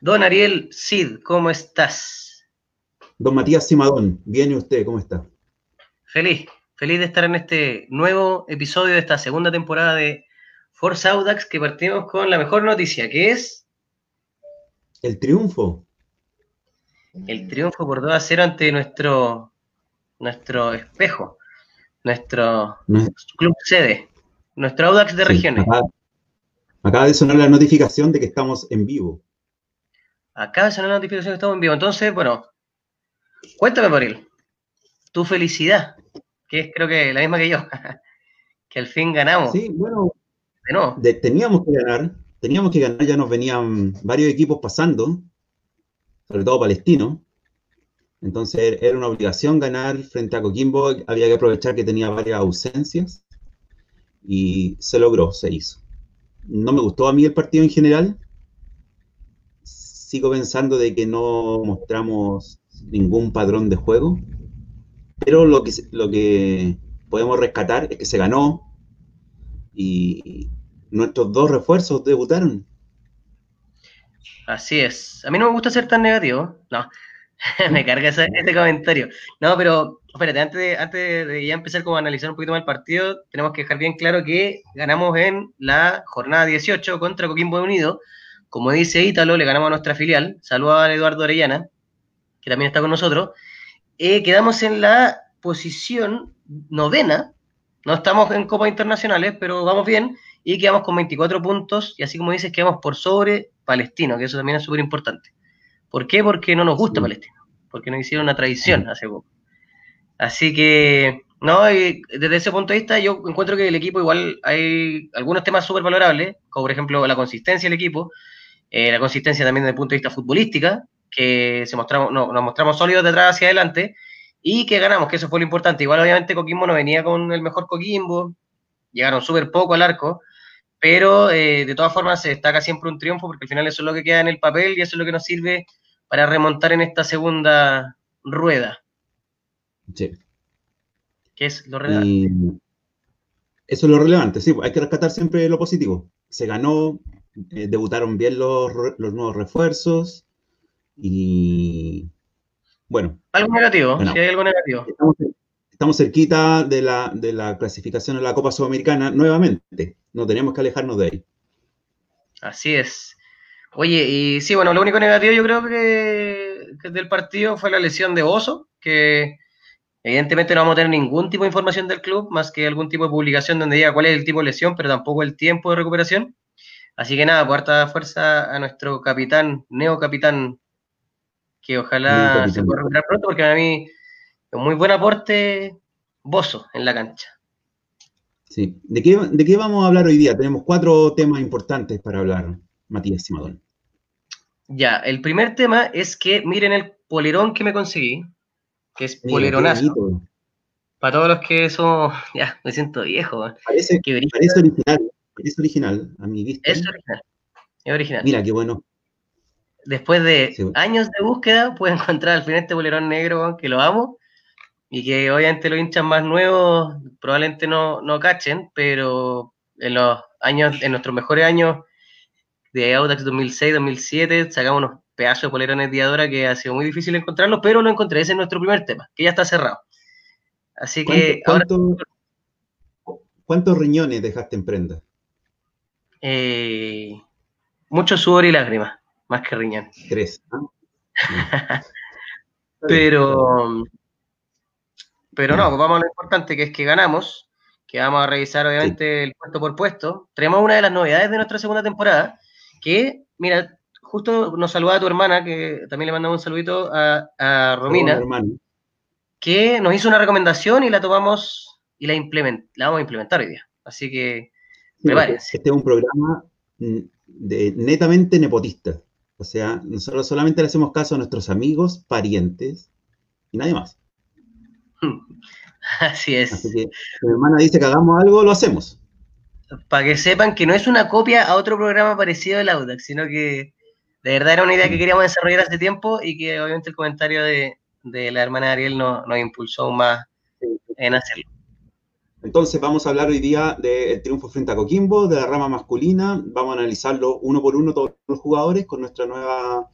Don Ariel Cid, ¿cómo estás? Don Matías Simadón, bien y usted, ¿cómo está? Feliz, feliz de estar en este nuevo episodio de esta segunda temporada de Force Audax que partimos con la mejor noticia, que es... El triunfo. El triunfo por 2 a 0 ante nuestro, nuestro espejo, nuestro club sede, nuestro Audax de regiones. Acaba, de sonar la notificación de que estamos en vivo. Acaba de sonar la notificación de que estamos en vivo. Entonces, bueno, cuéntame, Moril, tu felicidad, que es creo que la misma que yo, que al fin ganamos. Sí, bueno, teníamos que ganar, teníamos que ganar, ya nos venían varios equipos pasando, sobre todo Palestino. Entonces era una obligación ganar frente a Coquimbo, había que aprovechar que tenía varias ausencias y se logró, se hizo. No me gustó a mí el partido en general. Sigo pensando de que no mostramos ningún padrón de juego, pero lo que, lo que podemos rescatar es que se ganó y, nuestros dos refuerzos debutaron. Así es. A mí no me gusta ser tan negativo. No, me carga ese, comentario. No, pero espérate, antes de, antes de ya empezar como a analizar un poquito más el partido, tenemos que dejar bien claro que ganamos en la jornada 18 contra Coquimbo Unido. Como dice Ítalo, le ganamos a nuestra filial. Saludos a Eduardo Orellana, que también está con nosotros. Eh, quedamos en la posición novena. No estamos en Copas Internacionales, pero vamos bien y quedamos con 24 puntos y así como dices, quedamos por sobre Palestino, que eso también es súper importante. ¿Por qué? Porque no nos gusta Palestino, porque nos hicieron una tradición hace poco. Así que, no, desde ese punto de vista yo encuentro que el equipo igual hay algunos temas súper valorables, como por ejemplo la consistencia del equipo, eh, la consistencia también desde el punto de vista futbolística, que se mostramos, no, nos mostramos sólidos detrás hacia adelante y que ganamos, que eso fue lo importante. Igual obviamente Coquimbo no venía con el mejor Coquimbo, llegaron súper poco al arco, pero eh, de todas formas se destaca siempre un triunfo porque al final eso es lo que queda en el papel y eso es lo que nos sirve para remontar en esta segunda rueda. Sí. ¿Qué es lo relevante? eso es lo relevante, sí, hay que rescatar siempre lo positivo. Se ganó, eh, debutaron bien los, nuevos refuerzos y bueno. Algo negativo, si hay algo negativo estamos cerquita de la, de la clasificación a la Copa Sudamericana nuevamente. No tenemos que alejarnos de ahí. Así es. Oye, y sí, bueno, lo único negativo yo creo que, del partido fue la lesión de Oso, que evidentemente no vamos a tener ningún tipo de información del club, más que algún tipo de publicación donde diga cuál es el tipo de lesión, pero tampoco el tiempo de recuperación. Así que nada, cuarta fuerza a nuestro capitán, neocapitán, que ojalá se pueda recuperar pronto, porque a mí un muy buen aporte Bozo en la cancha. Sí. ¿De qué, ¿De qué vamos a hablar hoy día? Tenemos cuatro temas importantes para hablar, Matías Simadón. Ya, el primer tema es que miren el polerón que me conseguí, que es poleronazo. Para todos los que son, ya, me siento viejo. Parece, parece original, parece original a mi vista. Es original, es original. Mira, qué bueno. Después de años de búsqueda, puedo encontrar al final este polerón negro que lo amo y que obviamente los hinchas más nuevos probablemente no, no cachen, pero en los años, en nuestros mejores años de Audax 2006-2007, sacamos unos pedazos de polerones de que ha sido muy difícil encontrarlos, pero lo encontré, ese es nuestro primer tema, que ya está cerrado. Así que ¿Cuántos riñones dejaste en prenda? Eh, mucho sudor y lágrimas, más que riñón. Pero pero no, pues vamos a lo importante que es que ganamos, que vamos a revisar obviamente el puesto por puesto. Tenemos una de las novedades de nuestra segunda temporada, que, mira, justo nos saluda tu hermana, que también le mandamos un saludito a, Romina, que nos hizo una recomendación y la tomamos y la, la vamos a implementar hoy día. Así que, Este es un programa mm, de, netamente nepotista. O sea, nosotros solamente le hacemos caso a nuestros amigos, parientes y nadie más. Así es. Así que mi hermana dice que hagamos algo, lo hacemos. Para que sepan que no es una copia a otro programa parecido del Audax, sino que de verdad era una idea que mm. queríamos desarrollar hace tiempo y que obviamente el comentario de, la hermana Ariel nos, impulsó más en hacerlo. Entonces vamos a hablar hoy día del triunfo frente a Coquimbo, de la rama masculina. Vamos a analizarlo uno por uno todos los jugadores con nuestra nueva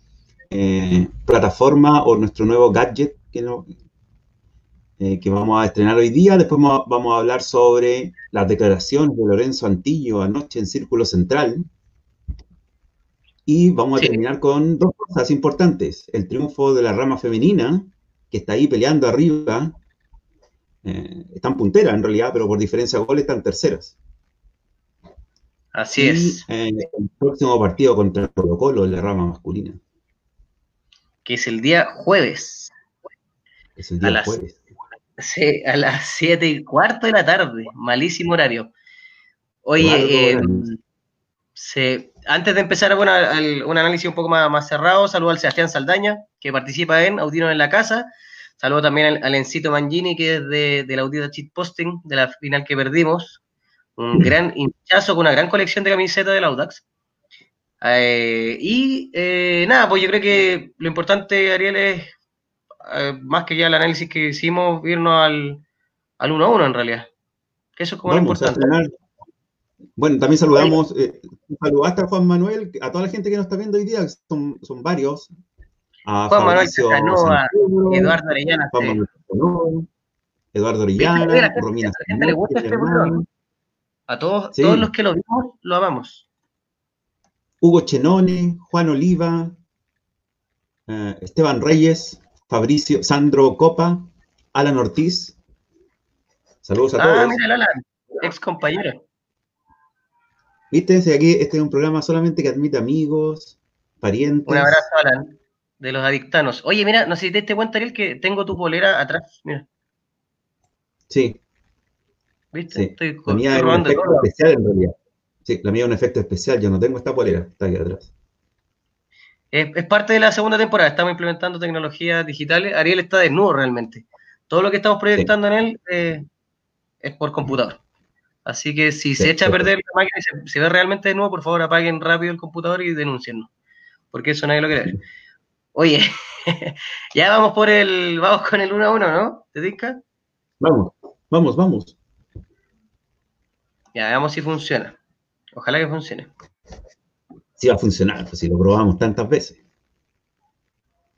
eh, plataforma o nuestro nuevo gadget que, eh, que vamos a estrenar hoy día. Después vamos a hablar sobre las declaraciones de Lorenzo Antillo anoche en Círculo Central. Y vamos a terminar con dos cosas importantes. El triunfo de la rama femenina, que está ahí peleando arriba eh, están punteras en realidad, pero por diferencia de goles están terceras. Así es. Eh, el próximo partido contra Colo Colo en la rama masculina. Que es el día jueves. Es el día jueves. Sí, a las 7 y cuarto de la tarde. Malísimo horario. Oye, eh, antes de empezar bueno, un análisis un poco más, más cerrado, saludo al Sebastián Saldaña, que participa en Audino en la Casa. Saludo también al, Encito Mangini, que es de, la audita cheat posting, de la final que perdimos. Un gran hinchazo con una gran colección de camisetas del Audax. Eh, y eh, nada, pues yo creo que lo importante, Ariel, es eh, más que ya el análisis que hicimos, irnos al, al 1-1 en realidad. eso es como lo importante. Bueno, también saludamos, saludaste a Juan Manuel, a toda la gente que nos está viendo hoy día, son, son varios, Juan Manuel Casanova, Eduardo Orellana. Eduardo Orellana, Romina. A le gusta este A todos, todos los que lo vimos, lo amamos. Hugo Chenone, Juan Oliva, eh, Esteban Reyes, Fabricio, Sandro Copa, Alan Ortiz. Saludos a ah, todos. Ah, mira, Alan, ex compañero. Viste, aquí este es un programa solamente que admite amigos, parientes. Un abrazo, Alan de los adictanos. Oye, mira, no sé si te diste cuenta, Ariel, que tengo tu polera atrás. Mira. Sí. ¿Viste? Estoy, la mía es un efecto especial en realidad. Sí, la mía es un efecto especial. Yo no tengo esta polera, está aquí atrás. Es, parte de la segunda temporada. Estamos implementando tecnologías digitales. Ariel está desnudo realmente. Todo lo que estamos proyectando en él eh, es por computador. Así que si se echa a perder la máquina y se, ve realmente desnudo, por favor apaguen rápido el computador y denunciennos. Porque eso nadie lo quiere ver. Oye, ya vamos por el, vamos con el 1 a 1, ¿no? ¿Te dica? Vamos, vamos, vamos. Ya, veamos si funciona. Ojalá que funcione. Sí va a funcionar, pues si lo probamos tantas veces.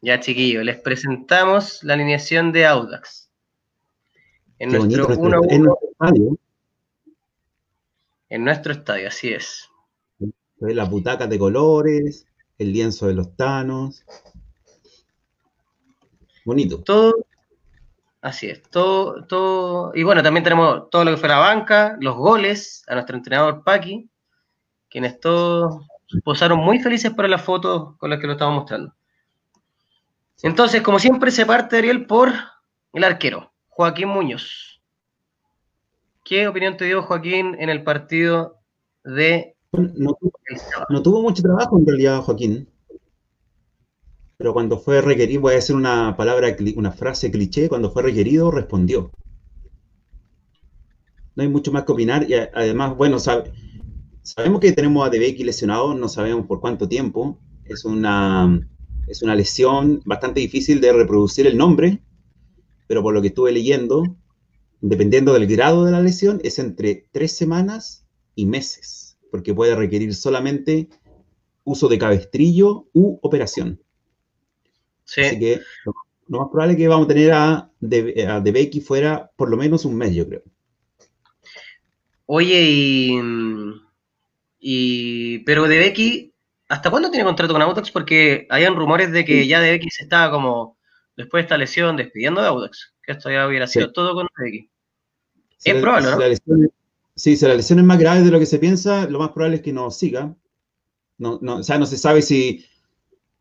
Ya, chiquillos, les presentamos la alineación de Audax. En nuestro 1 1 en nuestro estadio. En nuestro estadio, así es. Las butacas de colores, el lienzo de los tanos. Bonito. Todo, así es, todo, todo, y bueno, también tenemos todo lo que fue la banca, los goles, a nuestro entrenador Paqui, quienes todos posaron muy felices por las fotos con las que lo estamos mostrando. Entonces, como siempre, se parte Ariel por el arquero, Joaquín Muñoz. ¿Qué opinión te dio Joaquín en el partido de... No, no tuvo mucho trabajo en realidad, Joaquín pero cuando fue requerido, voy a decir una palabra, una frase cliché, cuando fue requerido, respondió. No hay mucho más que opinar y además, bueno, sabemos que tenemos a Debeki lesionado, no sabemos por cuánto tiempo. Es una, es una lesión bastante difícil de reproducir el nombre, pero por lo que estuve leyendo, dependiendo del grado de la lesión, es entre tres semanas y meses, porque puede requerir solamente uso de cabestrillo u operación. Así que lo, más probable es que vamos a tener a De, a Becky fuera por lo menos un mes, yo creo. Oye, y, y pero De Becky, ¿hasta cuándo tiene contrato con Audax? Porque habían rumores de que ya De Becky se estaba como, después de esta lesión, despidiendo de Audax, que esto ya hubiera sido todo con Becky. es probable, ¿no? sí, si la lesión es más grave de lo que se piensa, lo más probable es que no siga. No, no, o sea, no se sabe si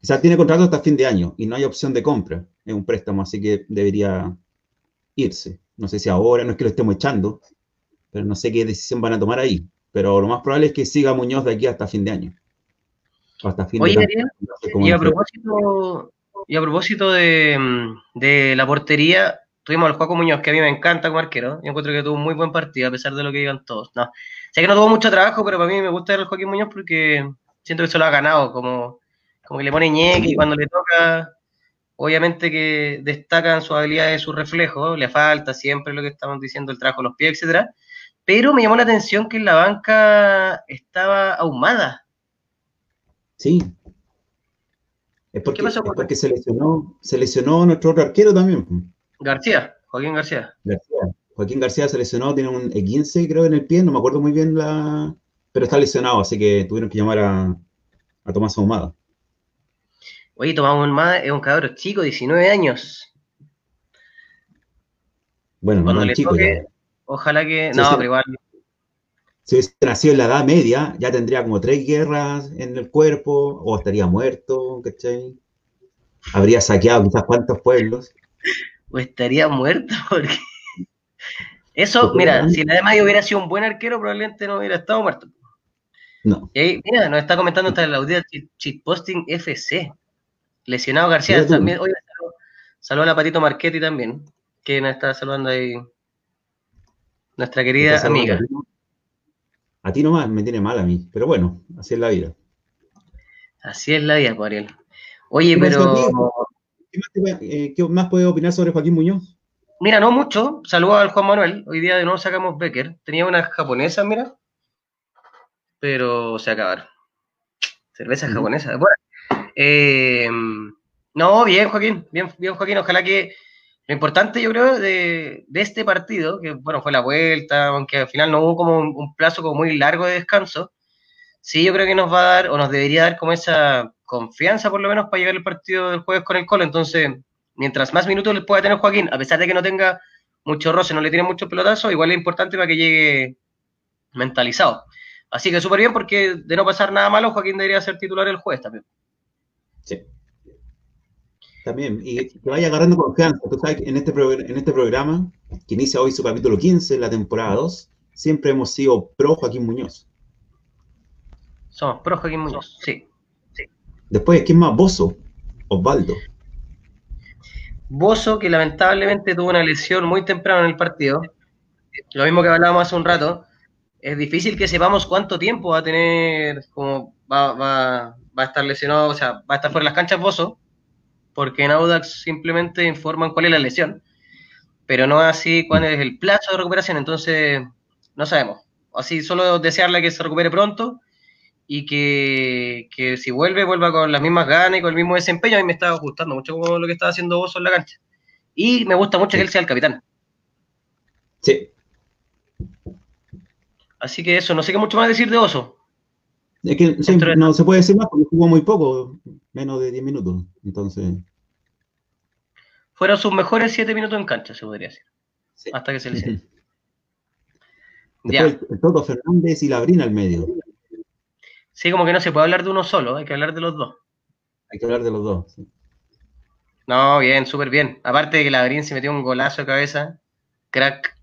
o sea, tiene contrato hasta fin de año y no hay opción de compra. Es un préstamo, así que debería irse. No sé si ahora, no es que lo estemos echando, pero no sé qué decisión van a tomar ahí. Pero lo más probable es que siga Muñoz de aquí hasta fin de año. Hasta fin Oye, de año. y, a propósito, y a propósito de, la portería, tuvimos al Juaco Muñoz, que a mí me encanta como arquero. Yo encuentro que tuvo un muy buen partido, a pesar de lo que digan todos. No, sé que no tuvo mucho trabajo, pero para mí me gusta el Joaquín Muñoz porque siento que se lo ha ganado como como que le pone ñeque y cuando le toca obviamente que destacan su habilidad y su reflejo, le falta siempre lo que estamos diciendo, el trabajo los pies, etcétera, pero me llamó la atención que en la banca estaba ahumada. Sí. Es porque, ¿Qué pasó porque se lesionó, se lesionó nuestro otro arquero también. García, Joaquín García. García. Joaquín García se lesionó, tiene un E15 creo en el pie, no me acuerdo muy bien la... Pero está lesionado, así que tuvieron que llamar a, a Tomás Ahumada. Oye, Tomás Ahumada es un cabrón chico, 19 años. Bueno, no chico. ojalá que... no, pero igual... Si hubiese nacido en la Edad Media, ya tendría como tres guerras en el cuerpo, o estaría muerto, ¿cachai? Habría saqueado quizás cuántos pueblos. O estaría muerto, porque... Eso, mira, si además hubiera sido un buen arquero, probablemente no hubiera estado muerto. No. mira, nos está comentando hasta la audiencia Posting FC. Lesionado García también. Oye, saludó a la Patito Marchetti también, que nos está saludando ahí. Nuestra querida amiga. A ti nomás me tiene mal a mí, pero bueno, así es la vida. Así es la vida, Ariel. Oye, pero. Eh, ¿Qué más, puedes opinar sobre Joaquín Muñoz? Mira, no mucho. Saludos al Juan Manuel. Hoy día de nuevo sacamos Becker. Tenía unas japonesas, mira. Pero se acabaron. Cervezas japonesas. Bueno, eh, no, bien, Joaquín. Bien, bien, Joaquín. Ojalá que lo importante, yo creo, de, este partido, que bueno, fue la vuelta, aunque al final no hubo como un, plazo como muy largo de descanso, sí yo creo que nos va a dar, o nos debería dar como esa confianza por lo menos para llegar el partido del jueves con el Colo. Entonces, mientras más minutos le pueda tener Joaquín, a pesar de que no tenga mucho roce, no le tiene mucho pelotazo, igual es importante para que llegue mentalizado. Así que súper bien porque de no pasar nada malo, Joaquín debería ser titular el jueves también. Sí. También, y que vaya agarrando confianza. Tú sabes que en este, en este programa, que inicia hoy su capítulo 15, la temporada 2, siempre hemos sido pro Joaquín Muñoz. Somos pro Joaquín Muñoz, sí. sí. Después, ¿quién más? Bozo, Osvaldo. Bozo, que lamentablemente tuvo una lesión muy temprano en el partido. Lo mismo que hablábamos hace un rato. Es difícil que sepamos cuánto tiempo va a tener, como va, va, va a estar lesionado, o sea, va a estar fuera de las canchas Bozo, porque en Audax simplemente informan cuál es la lesión, pero no así cuál es el plazo de recuperación, entonces no sabemos. Así solo desearle que se recupere pronto y que, si vuelve, vuelva con las mismas ganas y con el mismo desempeño. A mí me está gustando mucho lo que está haciendo Bozo en la cancha. Y me gusta mucho que él sea el capitán. Sí. Así que eso, no sé qué mucho más decir de Oso. Es que no se puede decir más porque jugó muy poco, menos de 10 minutos. Entonces. Fueron sus mejores 7 minutos en cancha, se podría decir. Hasta que se le ya. El Toto Fernández y Labrín al medio. Sí, como que no se puede hablar de uno solo, hay que hablar de los dos. Hay que hablar de los dos, sí. No, bien, súper bien. Aparte de que Labrín se metió un golazo de cabeza. Crack.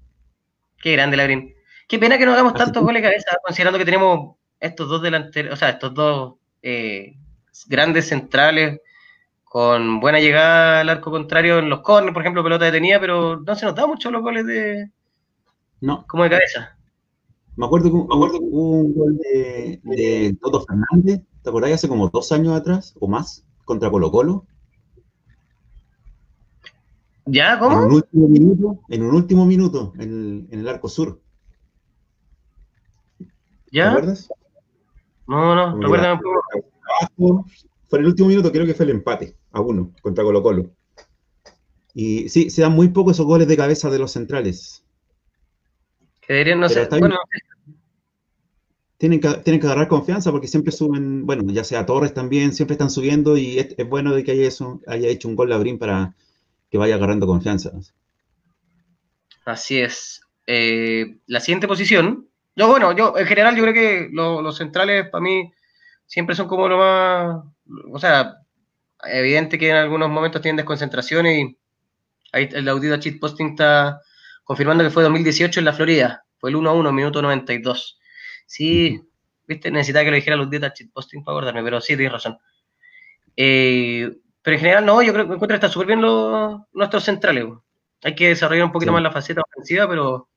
Qué grande Labrín. Qué pena que no hagamos tantos goles de cabeza, considerando que tenemos estos dos delanteros, o sea, estos dos eh, grandes centrales con buena llegada al arco contrario en los corners, por ejemplo, pelota detenida, pero no se nos da mucho los goles de. No. Como de cabeza. Me acuerdo que, hubo un gol de, de Toto Fernández, ¿te acordás? Hace como dos años atrás o más, contra Colo Colo. ¿Ya? ¿Cómo? En un último minuto, en un último minuto, en el, arco sur. ¿Ya? ¿Te acuerdas? No, no, recuérdame un poco. En el último minuto, creo que fue el empate, a uno, contra Colo Colo. Y sí, se dan muy pocos esos goles de cabeza de los centrales. Que deberían, no sé, bueno, tienen que, tienen que agarrar confianza porque siempre suben, bueno, ya sea Torres también, siempre están subiendo y es, bueno de que haya, eso, haya hecho un gol de Abrín para que vaya agarrando confianza. Así es. Eh, la siguiente posición, yo bueno, yo en general yo creo que los centrales para mí siempre son como lo más, o sea, evidente que en algunos momentos tienen desconcentraciones y ahí el audito cheat posting está confirmando que fue 2018 en la Florida, fue el 1 a 1, minuto 92. Sí, viste, necesitaba que lo dijera los dietas posting para acordarme, pero sí, tienes razón. Eh, pero en general, no, yo creo que encuentro que está súper bien los, nuestros centrales. Hay que desarrollar un poquito más la faceta ofensiva, pero,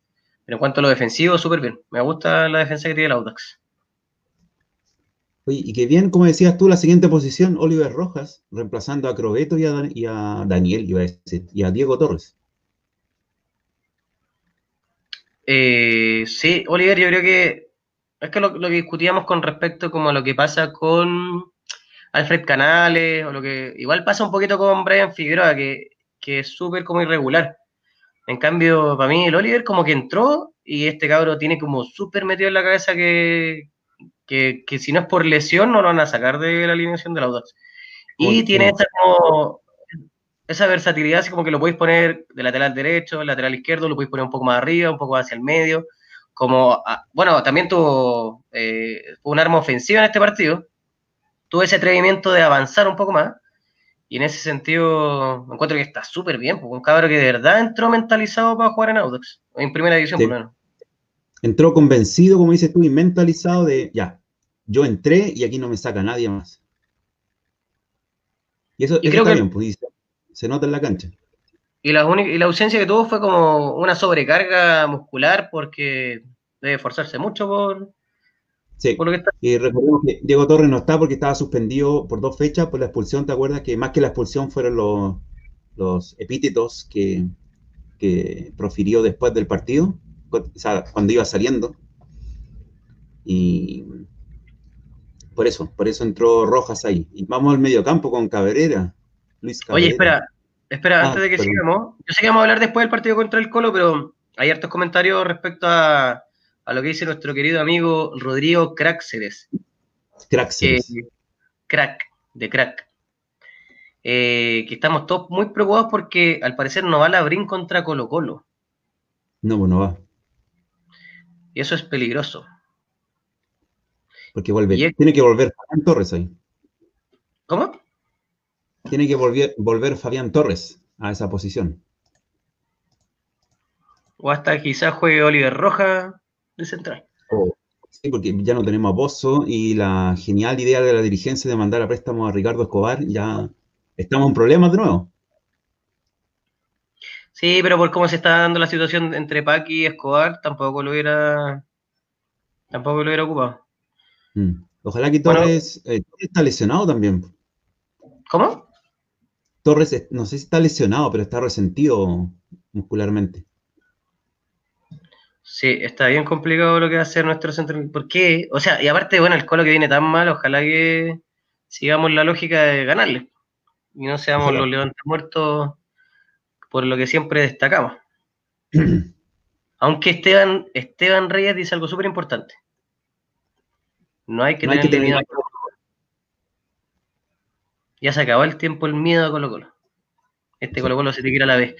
pero en cuanto a lo defensivo, súper bien. Me gusta la defensa que tiene el Audax. Oye, y que bien, como decías tú, la siguiente posición, Oliver Rojas, reemplazando a Crobeto y a, Daniel, a decir, y a Diego Torres. Eh, sí, Oliver, yo creo que es que lo, que discutíamos con respecto como a lo que pasa con Alfred Canales, o lo que igual pasa un poquito con Brian Figueroa, que, que es súper como irregular. En cambio, para mí el Oliver como que entró y este cabro tiene como súper metido en la cabeza que, que, si no es por lesión no lo van a sacar de la alineación de la Audax. Y tiene esa, como, esa versatilidad, así como que lo podéis poner de lateral derecho, lateral izquierdo, lo podéis poner un poco más arriba, un poco hacia el medio. Como, ah, bueno, también tuvo eh, un arma ofensiva en este partido. Tuvo ese atrevimiento de avanzar un poco más. Y en ese sentido, encuentro que está súper bien, porque un cabro que de verdad entró mentalizado para jugar en Audax, en primera división por lo menos entró convencido, como dices tú, y mentalizado de, ya, yo entré y aquí no me saca nadie más. Y eso, está bien, pues, se nota en la cancha. Y la, y la ausencia que tuvo fue como una sobrecarga muscular porque debe esforzarse mucho por, Sí, lo que está... y recordemos que Diego Torres no está porque estaba suspendido por dos fechas por la expulsión, ¿te acuerdas? Que más que la expulsión fueron los, los epítetos que, que profirió después del partido cuando iba saliendo. Y por eso, por eso entró Rojas ahí. Y vamos al mediocampo con Cabrera. Luis Oye, espera, espera, ah, antes de que sigamos. Yo sé que vamos a hablar después del partido contra el Colo, pero hay hartos comentarios respecto a, lo que dice nuestro querido amigo Rodrigo Craxeres. Craxeres. crack, de crack. Eh, que estamos todos muy preocupados porque al parecer no va a abrir contra Colo Colo. No, pues no va. Y eso es peligroso. Porque vuelve, tiene que volver Fabián Torres ahí. ¿Cómo? Tiene que volver, volver Fabián Torres a esa posición. O hasta quizás juegue Oliver Roja de central. sí, porque ya no tenemos a Bozo y la genial idea de la dirigencia de mandar a préstamo a Ricardo Escobar, ya estamos en problemas de nuevo. Sí, pero por cómo se está dando la situación entre Paqui y Escobar, tampoco lo hubiera, tampoco lo hubiera ocupado. Mm. Ojalá que Torres, eh, está lesionado también. ¿Cómo? Torres, no sé si está lesionado, pero está resentido muscularmente. Sí, está bien complicado lo que va a hacer nuestro centro. ¿Por qué? O sea, y aparte, bueno, el colo que viene tan mal, ojalá que sigamos la lógica de ganarle. Y no seamos los levantes muertos por lo que siempre destacamos. Aunque Esteban, Esteban Reyes dice algo súper importante. No hay que tener miedo. Ya se acabó el tiempo el miedo a Colo Colo. Este Colo Colo se te quiere a la vez.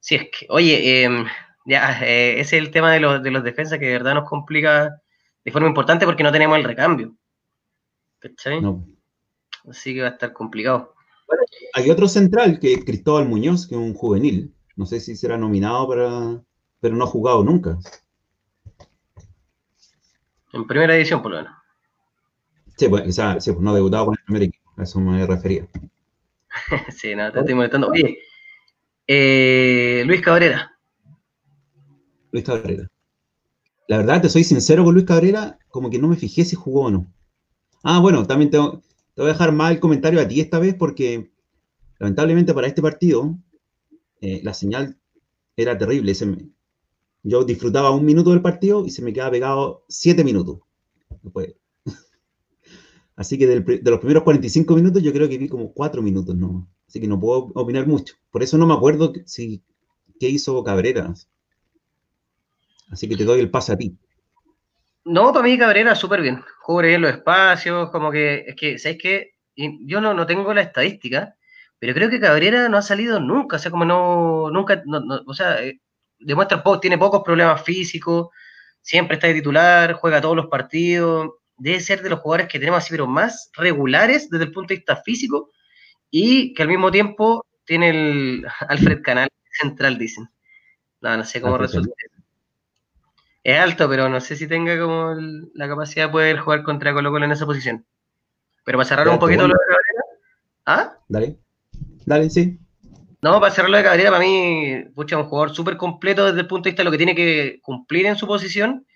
Si es que, oye, em, ya, eh, ese es el tema de los, de los defensas que de verdad nos complica de forma importante porque no tenemos el recambio. ¿Cachai? Así que va a estar complicado. Hay otro central que es Cristóbal Muñoz, que es un juvenil. No sé si será nominado para. pero no ha jugado nunca. En primera edición, por lo menos. Sí, pues, pues no ha debutado con el primer equipo, a eso me refería. sí, nada, te estoy molestando. Oye, eh, Luis Cabrera. Luis Cabrera. La verdad, te soy sincero con Luis Cabrera, como que no me fijé si jugó o no. Ah, bueno, también tengo, te voy a dejar mal el comentario a ti esta vez porque lamentablemente para este partido eh, la señal era terrible. yo disfrutaba un minuto del partido y se me quedaba pegado siete minutos. Así que de los primeros 45 minutos yo creo que vi como cuatro minutos, ¿no? Así que no puedo opinar mucho. Por eso no me acuerdo si, qué hizo Cabrera. Así que te doy el pase a ti. No, para mí Cabrera súper bien. Cubre bien los espacios, como que, es que, ¿sabes qué? Yo no, no tengo la estadística, pero creo que Cabrera no ha salido nunca, o sea, como no, nunca, o sea, eh, demuestra, tiene pocos problemas físicos, siempre está de titular, juega todos los partidos, debe ser de los jugadores que tenemos así, pero más regulares desde el punto de vista físico, y que al mismo tiempo tiene el Alfred Canal central, dicen. No, no sé cómo resulta es alto, pero no sé si tenga como la capacidad de poder jugar contra Colo Colo en esa posición. Pero para cerrar un poquito lo de Cabrera. ¿Ah? Dale. Dale, sí. No, para cerrar lo de Cabrera, para mí, pucha, un jugador súper completo desde el punto de vista de lo que tiene que cumplir en su posición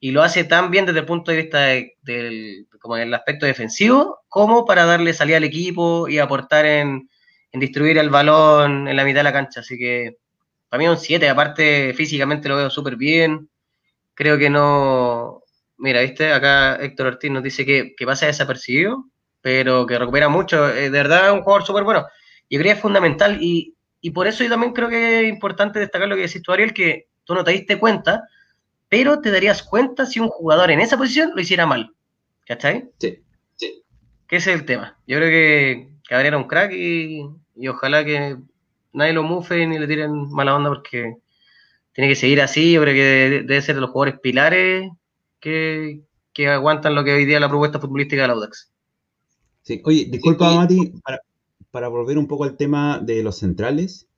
y lo hace tan bien desde el punto de vista del como el aspecto defensivo, como para darle salida al equipo y aportar en, distribuir el balón en la mitad de la cancha. Así que para mí es un 7, aparte físicamente lo veo súper bien. Creo que no. Mira, viste, acá Héctor Ortiz nos dice que, que pasa desapercibido, pero que recupera mucho. Eh, de verdad es un jugador súper bueno. Yo creo que es fundamental y, y por eso yo también creo que es importante destacar lo que decís tú, Ariel, que tú no te diste cuenta, pero te darías cuenta si un jugador en esa posición lo hiciera mal. ¿Cachai? Sí, sí. Que ese es el tema. Yo creo que Cabrera era un crack y, ojalá que nadie lo mufe ni le tiren mala onda porque tiene que seguir así. Yo creo que debe, ser de los jugadores pilares que, aguantan lo que hoy día es la propuesta futbolística de la Audax. Sí, oye, disculpa, Mati, para, volver un poco al tema de los centrales.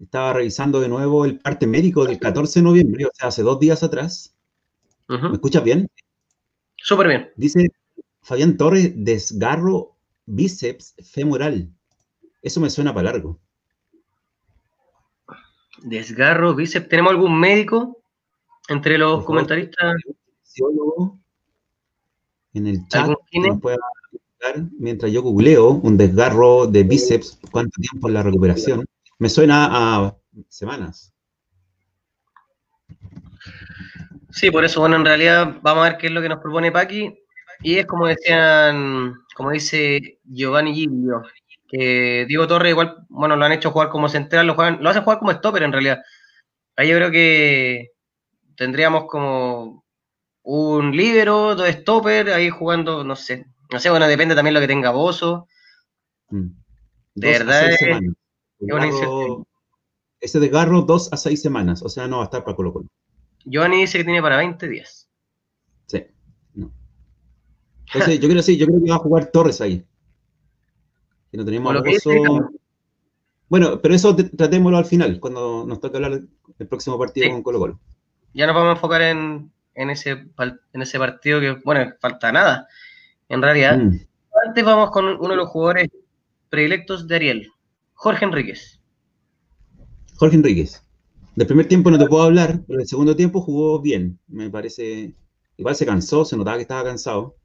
Estaba revisando de nuevo el parte médico del 14 de noviembre, o sea, hace dos días atrás. ¿Me escuchas bien? Súper bien. Dice Fabián Torres, desgarro bíceps femoral. Eso me suena para largo. Desgarro bíceps. ¿Tenemos algún médico entre los comentaristas? En el chat mientras yo googleo un desgarro de bíceps, cuánto tiempo es la recuperación. Me suena a semanas. Sí, por eso, bueno, en realidad vamos a ver qué es lo que nos propone Paqui. Y es como decían, como dice Giovanni Giglio, que Diego Torres igual, bueno, lo han hecho jugar como central, lo, juegan, lo hacen jugar como stopper en realidad. Ahí yo creo que tendríamos como un líbero, dos stopper, ahí jugando, no sé. No sé, bueno, depende también lo que tenga Bozo. Mm. De verdad es, Ese desgarro, dos a seis semanas, o sea, no va a estar para Colo Colo. Giovanni dice que tiene para 20 días. Sí. No. Entonces, yo creo sí, yo creo que va a jugar Torres ahí. Que no tenemos Bueno, pero eso tratémoslo al final, cuando nos toque hablar del próximo partido con Colo Colo. Ya nos vamos a enfocar en, ese, en ese partido que, bueno, falta nada, en realidad. Mm. Antes vamos con uno de los jugadores predilectos de Ariel, Jorge Enríquez. Jorge Enríquez. Del primer tiempo no te puedo hablar, pero el segundo tiempo jugó bien. Me parece. Igual se cansó, se notaba que estaba cansado.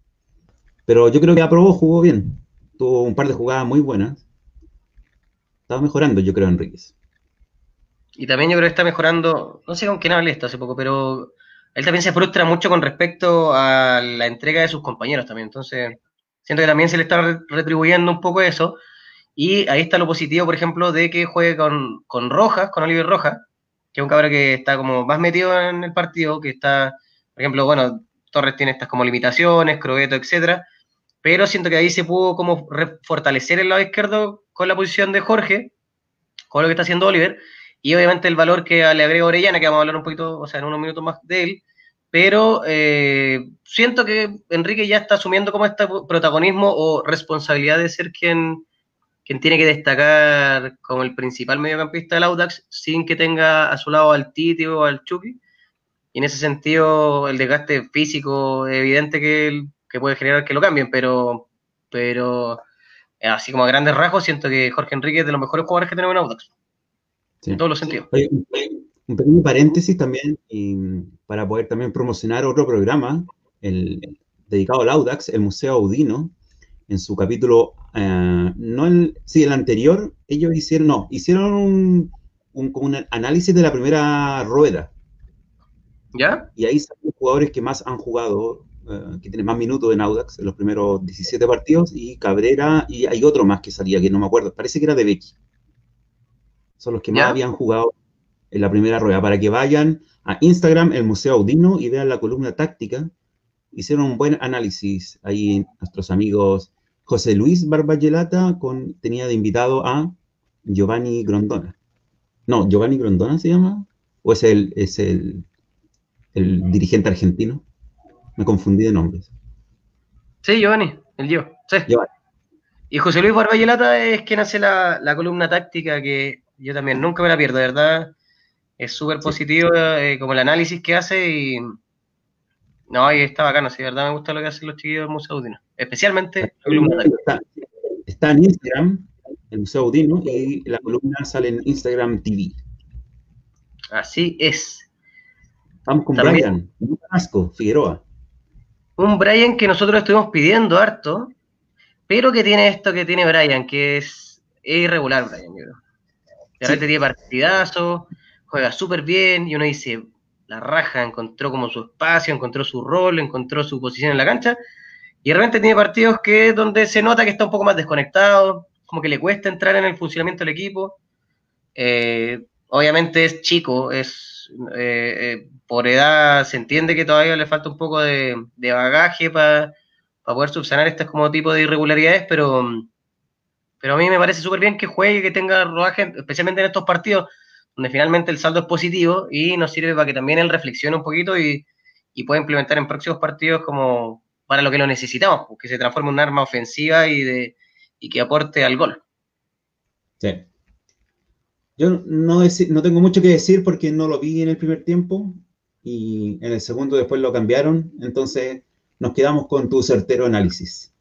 Pero yo creo que aprobó, jugó bien. Tuvo un par de jugadas muy buenas. Estaba mejorando, yo creo, Enríquez. Y también yo creo que está mejorando, no sé con quién hablé esto hace poco, pero él también se frustra mucho con respecto a la entrega de sus compañeros también. Entonces, siento que también se le está retribuyendo un poco eso. Y ahí está lo positivo, por ejemplo, de que juegue con, con Rojas, con Oliver Rojas, que es un cabrón que está como más metido en el partido, que está, por ejemplo, bueno, Torres tiene estas como limitaciones, Crobeto, etcétera, pero siento que ahí se pudo como fortalecer el lado izquierdo con la posición de Jorge, con lo que está haciendo Oliver, y obviamente el valor que le agrega Orellana, que vamos a hablar un poquito, o sea, en unos minutos más de él, pero eh, siento que Enrique ya está asumiendo como este protagonismo o responsabilidad de ser quien quien tiene que destacar como el principal mediocampista del Audax sin que tenga a su lado al Titi o al Chucky. Y en ese sentido, el desgaste físico evidente que, que puede generar que lo cambien, pero, pero eh, así como a grandes rasgos, siento que Jorge Enrique es de los mejores jugadores que tenemos en Audax. En todos los sentidos. un pequeño paréntesis también, para poder también promocionar otro programa, el, dedicado al Audax, el Museo Audino, en su capítulo, eh, no el, sí, el anterior, ellos hicieron, no, hicieron un, un, análisis de la primera rueda. ¿Ya? Y ahí están los jugadores que más han jugado, eh, que tienen más minutos en Audax en los primeros 17 partidos, y Cabrera, y hay otro más que salía, que no me acuerdo, parece que era de Becky. Son los que más habían jugado en la primera rueda, para que vayan a Instagram, el Museo Audino, y vean la columna táctica. Hicieron un buen análisis ahí nuestros amigos José Luis Barbayelata con, tenía de invitado a Giovanni Grondona. No, Giovanni Grondona se llama, o es el, es el, el dirigente argentino. Me confundí de nombres. Sí, Giovanni, el yo. Sí. Y José Luis Barbayelata es quien hace la, columna táctica que yo también nunca me la pierdo, de verdad. Es súper positivo eh, como el análisis que hace y no, ahí está bacano, sí, de verdad me gusta lo que hacen los chiquillos del Museo Audino. Especialmente la columna. Está, está, en Instagram, el Museo Audino, y la columna sale en Instagram TV. Así es. Vamos con Brian, un asco, Figueroa. Un Brian que nosotros estuvimos pidiendo harto, pero que tiene esto que tiene Brian, que es, irregular, Brian, yo creo. De repente tiene partidazo, juega súper bien, y uno dice, la raja, encontró como su espacio, encontró su rol, encontró su posición en la cancha, y de repente tiene partidos que donde se nota que está un poco más desconectado, como que le cuesta entrar en el funcionamiento del equipo. Eh, obviamente es chico, es eh, eh, por edad se entiende que todavía le falta un poco de, bagaje para poder subsanar este como tipo de irregularidades, pero, pero a mí me parece súper bien que juegue, que tenga rodaje, especialmente en estos partidos donde finalmente el saldo es positivo y nos sirve para que también él reflexione un poquito y, pueda implementar en próximos partidos como para lo que lo necesitamos, que se transforme en un arma ofensiva y, de, y que aporte al gol. Sí. Yo no, no tengo mucho que decir porque no lo vi en el primer tiempo y en el segundo después lo cambiaron, entonces nos quedamos con tu certero análisis.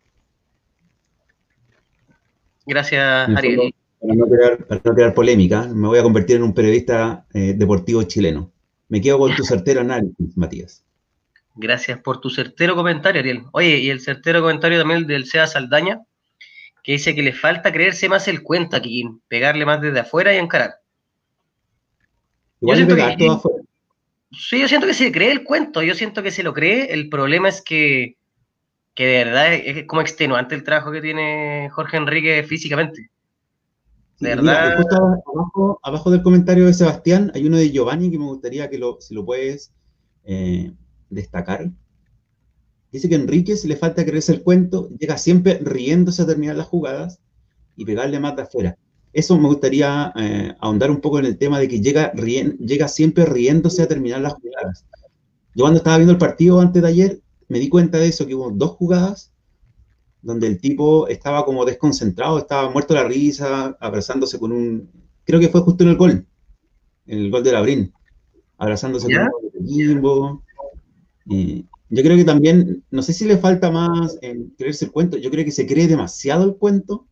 Gracias, Ariel. Para no, crear, polémica, me voy a convertir en un periodista eh, deportivo chileno. Me quedo con tu certero análisis, Matías. Gracias por tu certero comentario, Ariel. Oye, y el certero comentario también del SEA Saldaña, que dice que le falta creerse más el cuento aquí, pegarle más desde afuera y encarar. Igual yo siento que, afuera. Sí, yo siento que se cree el cuento, yo siento que se lo cree. El problema es que, que de verdad es, como extenuante el trabajo que tiene Jorge Enrique físicamente. De verdad. abajo, del comentario de Sebastián hay uno de Giovanni que me gustaría que lo, si lo puedes eh, destacar. Dice que Enrique, si le falta creerse el cuento, llega siempre riéndose a terminar las jugadas y pegarle más de afuera. Eso me gustaría eh, ahondar un poco en el tema de que llega, llega siempre riéndose a terminar las jugadas. Yo cuando estaba viendo el partido antes de ayer, me di cuenta de eso, que hubo dos jugadas donde el tipo estaba como desconcentrado, estaba muerto la risa, abrazándose con un... Creo que fue justo en el gol, en el gol de Labrín, abrazándose con un limbo. Y, yo creo que también, no sé si le falta más en creerse el cuento, yo creo que se cree demasiado el cuento.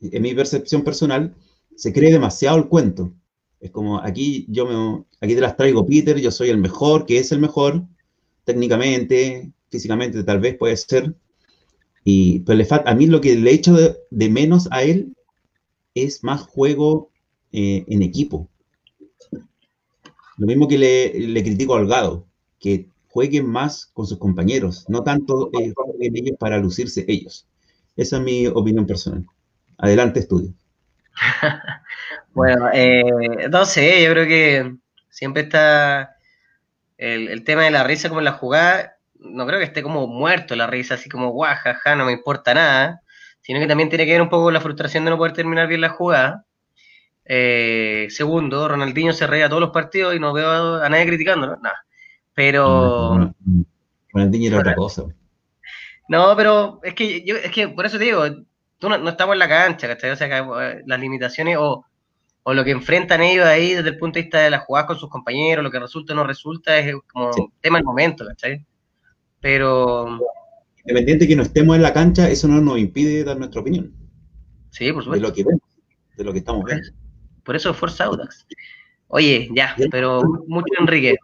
En mi percepción personal, se cree demasiado el cuento. Es como aquí yo me, aquí te las traigo Peter, yo soy el mejor, que es el mejor, técnicamente, físicamente tal vez puede ser. Y, pero le falta, a mí lo que le echo de, de menos a él es más juego eh, en equipo. Lo mismo que le, le critico a Holgado que jueguen más con sus compañeros, no tanto eh, jueguen ellos para lucirse ellos. Esa es mi opinión personal. Adelante, estudio. bueno, eh, no sé, yo creo que siempre está el, tema de la risa como en la jugada, no creo que esté como muerto la risa, así como guajaja, no me importa nada, sino que también tiene que ver un poco con la frustración de no poder terminar bien la jugada. Eh, segundo, Ronaldinho se reía todos los partidos y no veo a nadie criticándolo, nada. Pero. Ronaldinho era otra cosa. No, pero es que yo, es que por eso te digo, tú no, estamos en la cancha, ¿cachai? O sea, eh, las limitaciones o, lo que enfrentan ellos ahí desde el punto de vista de la jugada con sus compañeros, lo que resulta o no resulta, es como tema del momento, ¿cachai? Pero. Independiente de que no estemos en la cancha, eso no nos impide dar nuestra opinión. Sí, por supuesto. De lo que vemos, de lo que estamos viendo. Por eso, Forza Audax. Oye, ya, pero mucho Enrique.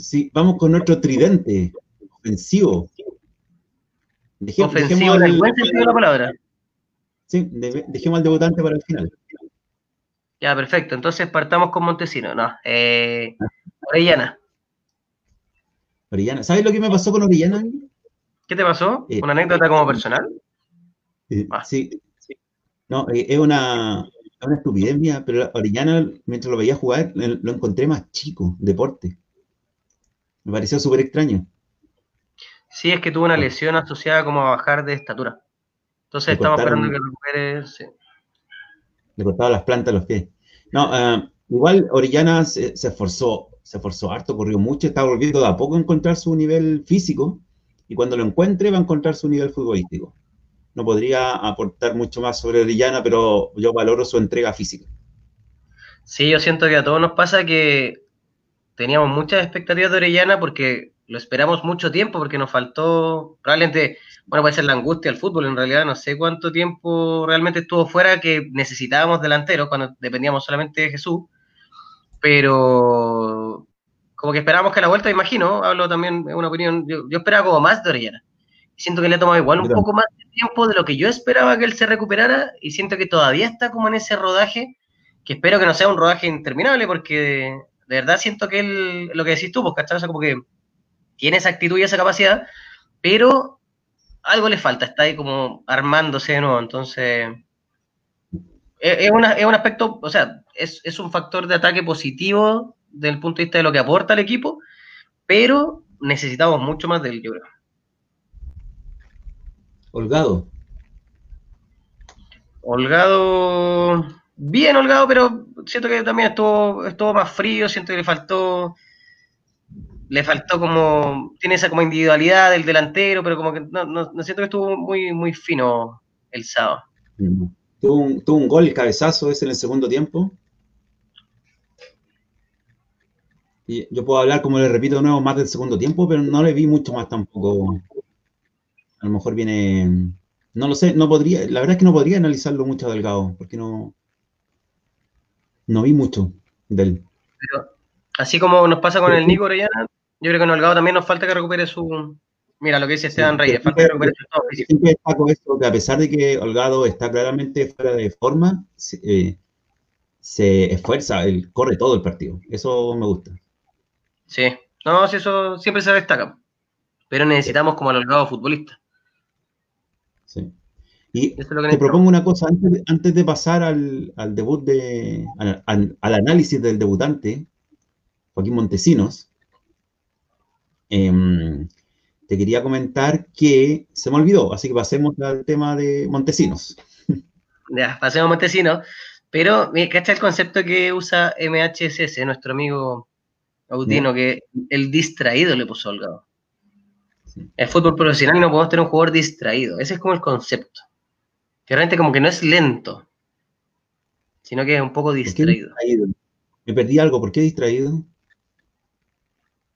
Sí, vamos con nuestro tridente ofensivo. ofensivo, buen sentido de la palabra. Sí, dejemos al debutante para el final. Ya, perfecto. Entonces partamos con Montesino. No, eh, Orellana. Orellana. ¿Sabes lo que me pasó con Orellana? ¿Qué te pasó? Eh, ¿Una anécdota como personal? Eh, ah. Sí. No, eh, es una, una estupidez mía, pero Orellana, mientras lo veía jugar, lo encontré más chico, deporte. Me pareció súper extraño. Sí, es que tuvo una lesión asociada como a bajar de estatura. Entonces estamos esperando que recupere. Le cortaba las plantas a los pies. No, eh, igual Orellana se, esforzó, se esforzó harto, corrió mucho, está volviendo de a poco a encontrar su nivel físico y cuando lo encuentre va a encontrar su nivel futbolístico. No podría aportar mucho más sobre Orellana, pero yo valoro su entrega física. Sí, yo siento que a todos nos pasa que teníamos muchas expectativas de Orellana porque lo esperamos mucho tiempo, porque nos faltó, probablemente, bueno, puede ser la angustia del fútbol, en realidad no sé cuánto tiempo realmente estuvo fuera que necesitábamos delanteros cuando dependíamos solamente de Jesús. pero como que esperábamos que a la vuelta, imagino, hablo también, es una opinión, yo, esperaba como más de Orellana. Siento que le ha tomado igual un poco más de tiempo de lo que yo esperaba que él se recuperara y siento que todavía está como en ese rodaje, que espero que no sea un rodaje interminable porque de, verdad siento que él, lo que decís tú, pues, ¿cachai? O sea, como que tiene esa actitud y esa capacidad, pero algo le falta, está ahí como armándose de nuevo, entonces es, un aspecto, o sea, es, un factor de ataque positivo desde el punto de vista de lo que aporta al equipo, pero necesitamos mucho más del yo Holgado. Holgado, bien holgado, pero siento que también estuvo, estuvo más frío, siento que le faltó le faltó como, tiene esa como individualidad del delantero, pero como que no, no, siento que estuvo muy, muy fino el sábado. Tuvo un, tuvo un gol, cabezazo ese en el segundo tiempo. Y yo puedo hablar, como le repito de nuevo, más del segundo tiempo, pero no le vi mucho más tampoco. A lo mejor viene. No lo sé, no podría. La verdad es que no podría analizarlo mucho Delgado, porque no. No vi mucho de él. Pero, así como nos pasa con el Nico Orellana, yo creo que en Holgado también nos falta que recupere su. Mira lo que dice Esteban Reyes, falta que recupere su. Siempre destaco esto, que a pesar de que Holgado está claramente fuera de forma, se, eh, esfuerza, él corre todo el partido. Eso me gusta. Sí, no, eso siempre se destaca. Pero necesitamos como al Holgado futbolista. Y te propongo una cosa, antes de, pasar al, debut de. al, análisis del debutante, Joaquín Montesinos. Em, te quería comentar que se me olvidó, así que pasemos al tema de Montesinos. Ya, pasemos a Montesinos. Pero, ¿cacha el concepto que usa MHSS, nuestro amigo Autino, que el distraído le puso Holgado? El fútbol profesional no podemos tener un jugador distraído. Ese es como el concepto. Que realmente como que no es lento, sino que es un poco distraído. Me perdí algo, ¿por qué distraído?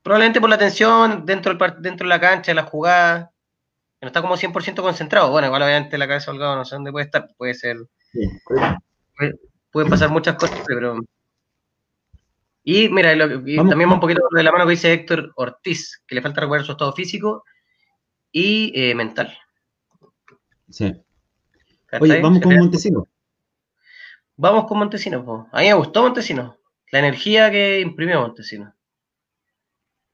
Probablemente por la tensión dentro, del, dentro de la cancha, de la jugada. No está como 100% concentrado. Bueno, igual obviamente la cabeza holgado no sé dónde puede estar. Puede ser. pueden pasar muchas cosas, pero. Y mira, también un poquito de la mano que dice Héctor Ortiz, que le falta recuperar su estado físico y eh, mental. Sí. Oye, vamos con Montesino. Vamos con Montesino. A mí me gustó Montesino. La energía que imprimió Montesino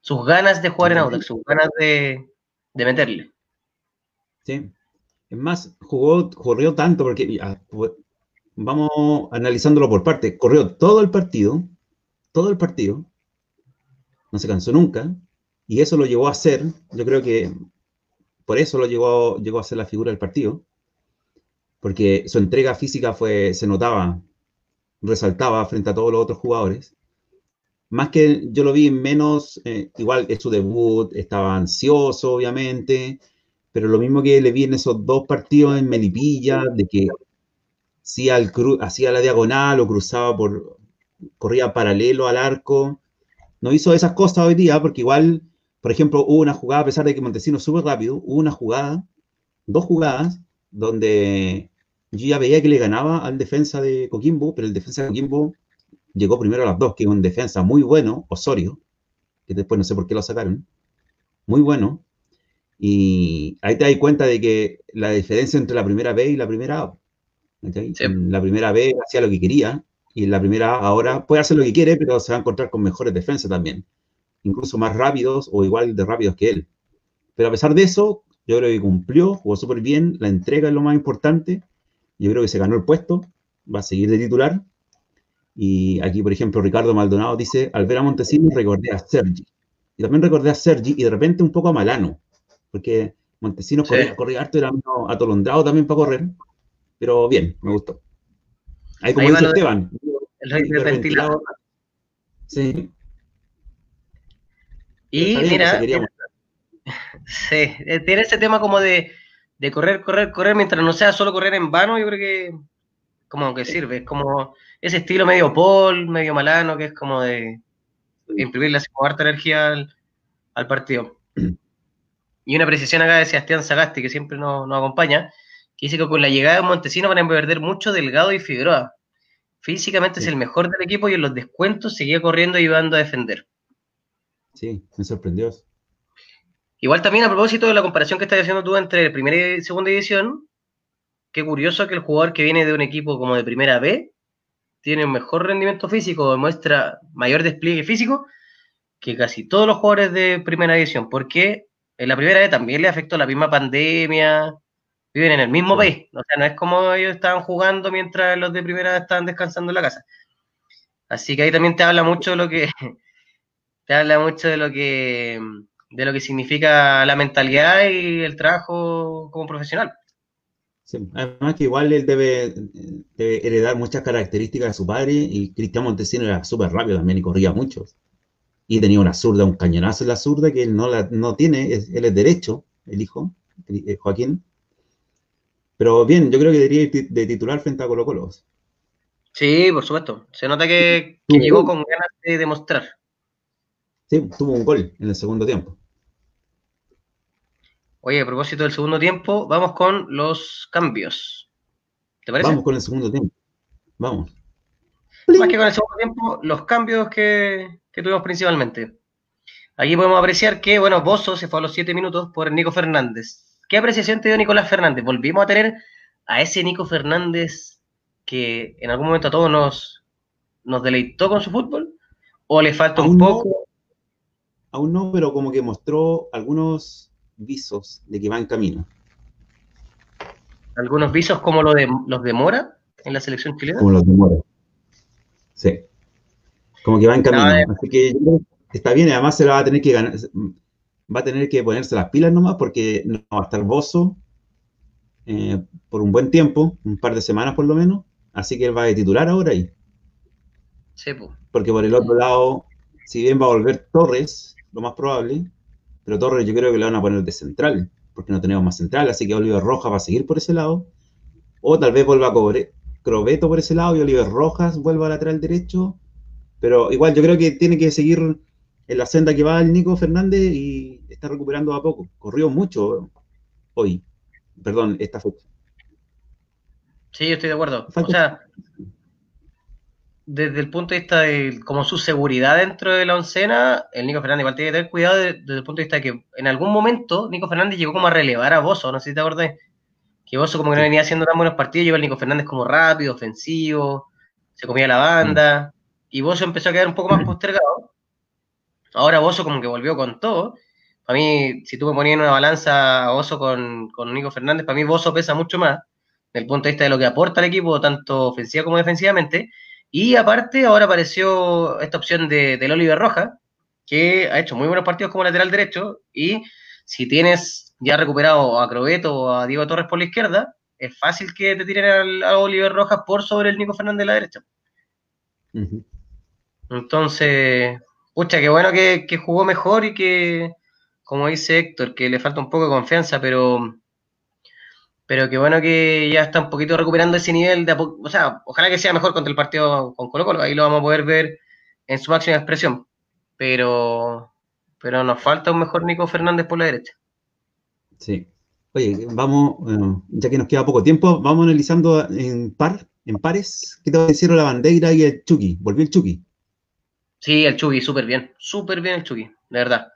sus ganas de jugar en Audax, sus ganas de, meterle. Sí. Es más, jugó, corrió tanto porque vamos analizándolo por parte. Corrió todo el partido, todo el partido, no se cansó nunca, y eso lo llevó a ser, yo creo que por eso lo llevó, llegó a ser la figura del partido, porque su entrega física fue, se notaba, resaltaba frente a todos los otros jugadores más que yo lo vi menos, eh, igual es su debut, estaba ansioso, obviamente, pero lo mismo que le vi en esos dos partidos en Melipilla, de que hacía, el hacía la diagonal o cruzaba por, corría paralelo al arco. No hizo esas cosas hoy día, porque igual, por ejemplo, hubo una jugada, a pesar de que Montesinos sube rápido, hubo una jugada, dos jugadas, donde yo ya veía que le ganaba al defensa de Coquimbo, pero el defensa de Coquimbo llegó primero a las dos, que es un defensa muy bueno, Osorio, que después no sé por qué lo sacaron, muy bueno. Y ahí te das cuenta de que la diferencia entre la primera B y la primera A. La primera B hacía lo que quería y la primera A ahora puede hacer lo que quiere, pero se va a encontrar con mejores defensas también. Incluso más rápidos o igual de rápidos que él. Pero a pesar de eso, yo creo que cumplió, jugó súper bien, la entrega es lo más importante. Yo creo que se ganó el puesto, va a seguir de titular y aquí, por ejemplo, Ricardo Maldonado dice, al ver a Montesinos recordé a Sergi. Y también recordé a Sergi y de repente un poco a Malano, porque Montesinos corría, harto, era atolondrado también para correr, pero bien, me gustó. Ahí como dice Esteban. El rey del ventilado. Sí. Y mira, sí, eh, tiene ese tema como de, de correr, correr, correr, mientras no sea solo correr en vano, yo creo que como que sirve, es como ese estilo medio Paul, medio malano, que es como de imprimirle así como harta energía al, partido. Y una precisión acá de Sebastián Sagasti, que siempre nos, acompaña, que dice que con la llegada de Montesino van a perder mucho Delgado y Figueroa. Físicamente es el mejor del equipo y en los descuentos seguía corriendo y ayudando a defender. Sí, me sorprendió. Igual también a propósito de la comparación que estás haciendo tú entre primera y segunda división, qué curioso que el jugador que viene de un equipo como de primera B tiene un mejor rendimiento físico, demuestra mayor despliegue físico que casi todos los jugadores de primera división, porque en la primera vez también le afectó la misma pandemia, viven en el mismo país, o sea, no es como ellos estaban jugando mientras los de primera estaban descansando en la casa. Así que ahí también te habla mucho de lo que te habla mucho de lo que de lo que significa la mentalidad y el trabajo como profesional. además que igual él debe, heredar muchas características de su padre y Cristian Montesino era súper rápido también y corría mucho y tenía una zurda, un cañonazo en la zurda que él no, la, no tiene, él es derecho, el hijo, eh, Joaquín. Pero bien, yo creo que debería ir de titular frente a Colo Colo. Sí, por supuesto. Se nota que, llegó con ganas de demostrar. Sí, tuvo un gol en el segundo tiempo. Oye, a propósito del segundo tiempo, vamos con los cambios. ¿Te parece? Vamos con el segundo tiempo. Vamos. Más que con el segundo tiempo, los cambios que, que tuvimos principalmente. Aquí podemos apreciar que, bueno, Bozo se fue a los 7 minutos por Nico Fernández. ¿Qué apreciación te dio Nicolás Fernández? ¿Volvimos a tener a ese Nico Fernández que en algún momento a todos nos, nos deleitó con su fútbol? ¿O le falta un poco? aún no, pero como que mostró algunos visos de que va en camino. ¿Algunos visos como lo de, los de Mora en la selección chilena? Como los de Mora. Sí. Como que va en camino. Así que está bien, además se la va a tener que ganar, va a tener que ponerse las pilas nomás porque no va a estar bozo eh, por un buen tiempo, un par de semanas por lo menos. Así que él va a titular ahora ahí. Sí, pues. Porque por el otro lado, si bien va a volver Torres, lo más probable, pero Torres yo creo que le van a poner de central, porque no tenemos más central, así que Oliver Rojas va a seguir por ese lado. O tal vez vuelva a cobre, Crobeto por ese lado y Oliver Rojas vuelva a lateral derecho pero igual yo creo que tiene que seguir en la senda que va el Nico Fernández y está recuperando a poco. Corrió mucho hoy, perdón, esta fecha. Sí, estoy de acuerdo. O sea, desde el punto de vista de como su seguridad dentro de la oncena, el Nico Fernández igual tiene que tener cuidado desde, el punto de vista de que en algún momento Nico Fernández llegó como a relevar a Bozo, no sé si te acordás, que Bozo como que no venía haciendo tan buenos partidos, llegó el Nico Fernández como rápido, ofensivo, se comía la banda y Bozo empezó a quedar un poco más postergado. Ahora Bozo como que volvió con todo. Para mí, si tú me ponías en una balanza a Bozo con, con Nico Fernández, para mí Bozo pesa mucho más, desde el punto de vista de lo que aporta al equipo, tanto ofensiva como defensivamente. Y aparte, ahora apareció esta opción de, del Oliver Roja, que ha hecho muy buenos partidos como lateral derecho. Y si tienes ya recuperado a Crobeto o a Diego Torres por la izquierda, es fácil que te tiren a Oliver Rojas por sobre el Nico Fernández de la derecha. Entonces, pucha, qué bueno que, jugó mejor y que, como dice Héctor, que le falta un poco de confianza, pero pero qué bueno que ya está un poquito recuperando ese nivel de o sea, ojalá que sea mejor contra el partido con Colo Colo, ahí lo vamos a poder ver en su máxima expresión, pero pero nos falta un mejor Nico Fernández por la derecha. Sí. Oye, vamos, ya que nos queda poco tiempo, vamos analizando en par, en pares, ¿qué te hicieron la bandera y el Chucky? ¿Volvió el Chucky? Sí, el Chucky, súper bien, súper bien el Chucky, de verdad.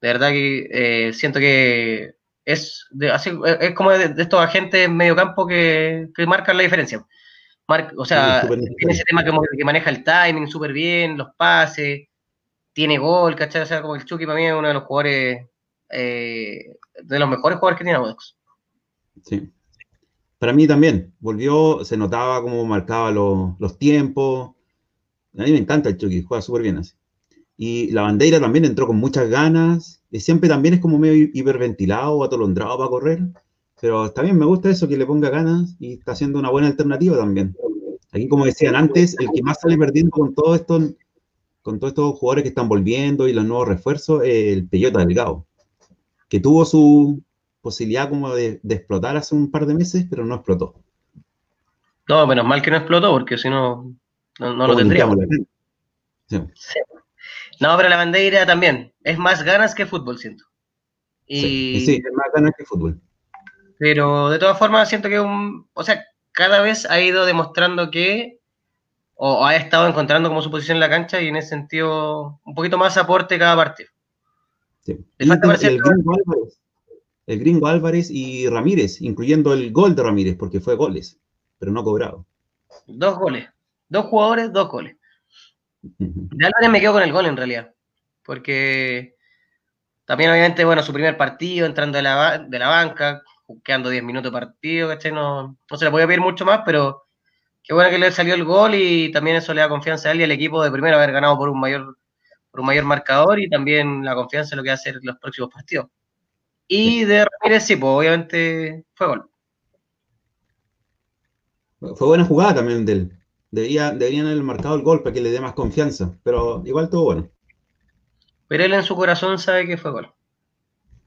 De verdad que eh, siento que es, de, así, es como de, estos agentes en medio campo que, que marcan la diferencia. o sea, tiene ese tema que, maneja el timing súper bien, los pases, tiene gol, ¿cachai? O sea, como el Chucky para mí es uno de los jugadores, eh, de los mejores jugadores que tiene Audax. Sí. Para mí también, volvió, se notaba cómo marcaba los, los tiempos, a mí me encanta el Chucky, juega súper bien así. Y la bandera también entró con muchas ganas. Y siempre también es como medio hiperventilado, atolondrado para correr. Pero está bien, me gusta eso, que le ponga ganas y está haciendo una buena alternativa también. Aquí, como decían antes, el que más sale perdiendo con todo esto, con todos estos jugadores que están volviendo y los nuevos refuerzos, es el Peyota Delgado, que tuvo su posibilidad como de, de, explotar hace un par de meses, pero no explotó. No, menos mal que no explotó, porque si no, no, lo tendríamos. No, pero la bandera también. Es más ganas que fútbol, siento. Y... Sí, es más ganas que fútbol. Pero de todas formas siento que un, o sea, cada vez ha ido demostrando que o ha estado encontrando como su posición en la cancha y en ese sentido un poquito más aporte cada partido. el, gringo Álvarez, y Ramírez, incluyendo el gol de Ramírez, porque fue goles, pero no cobrado. Dos goles, dos jugadores, dos goles. De Álvarez me quedo con el gol en realidad, porque también obviamente, bueno, su primer partido, entrando de la, de la banca, quedando 10 minutos de partido, ¿cachai? No, no se le podía pedir mucho más, pero qué bueno que le salió el gol y también eso le da confianza a él y al equipo de primero haber ganado por un mayor, por un mayor marcador y también la confianza en lo que va a hacer los próximos partidos. Y de Ramírez sí, pues obviamente fue gol. Fue buena jugada también de Debía, deberían haber marcado el gol para que le dé más confianza, pero igual todo bueno. Pero él en su corazón sabe que fue gol.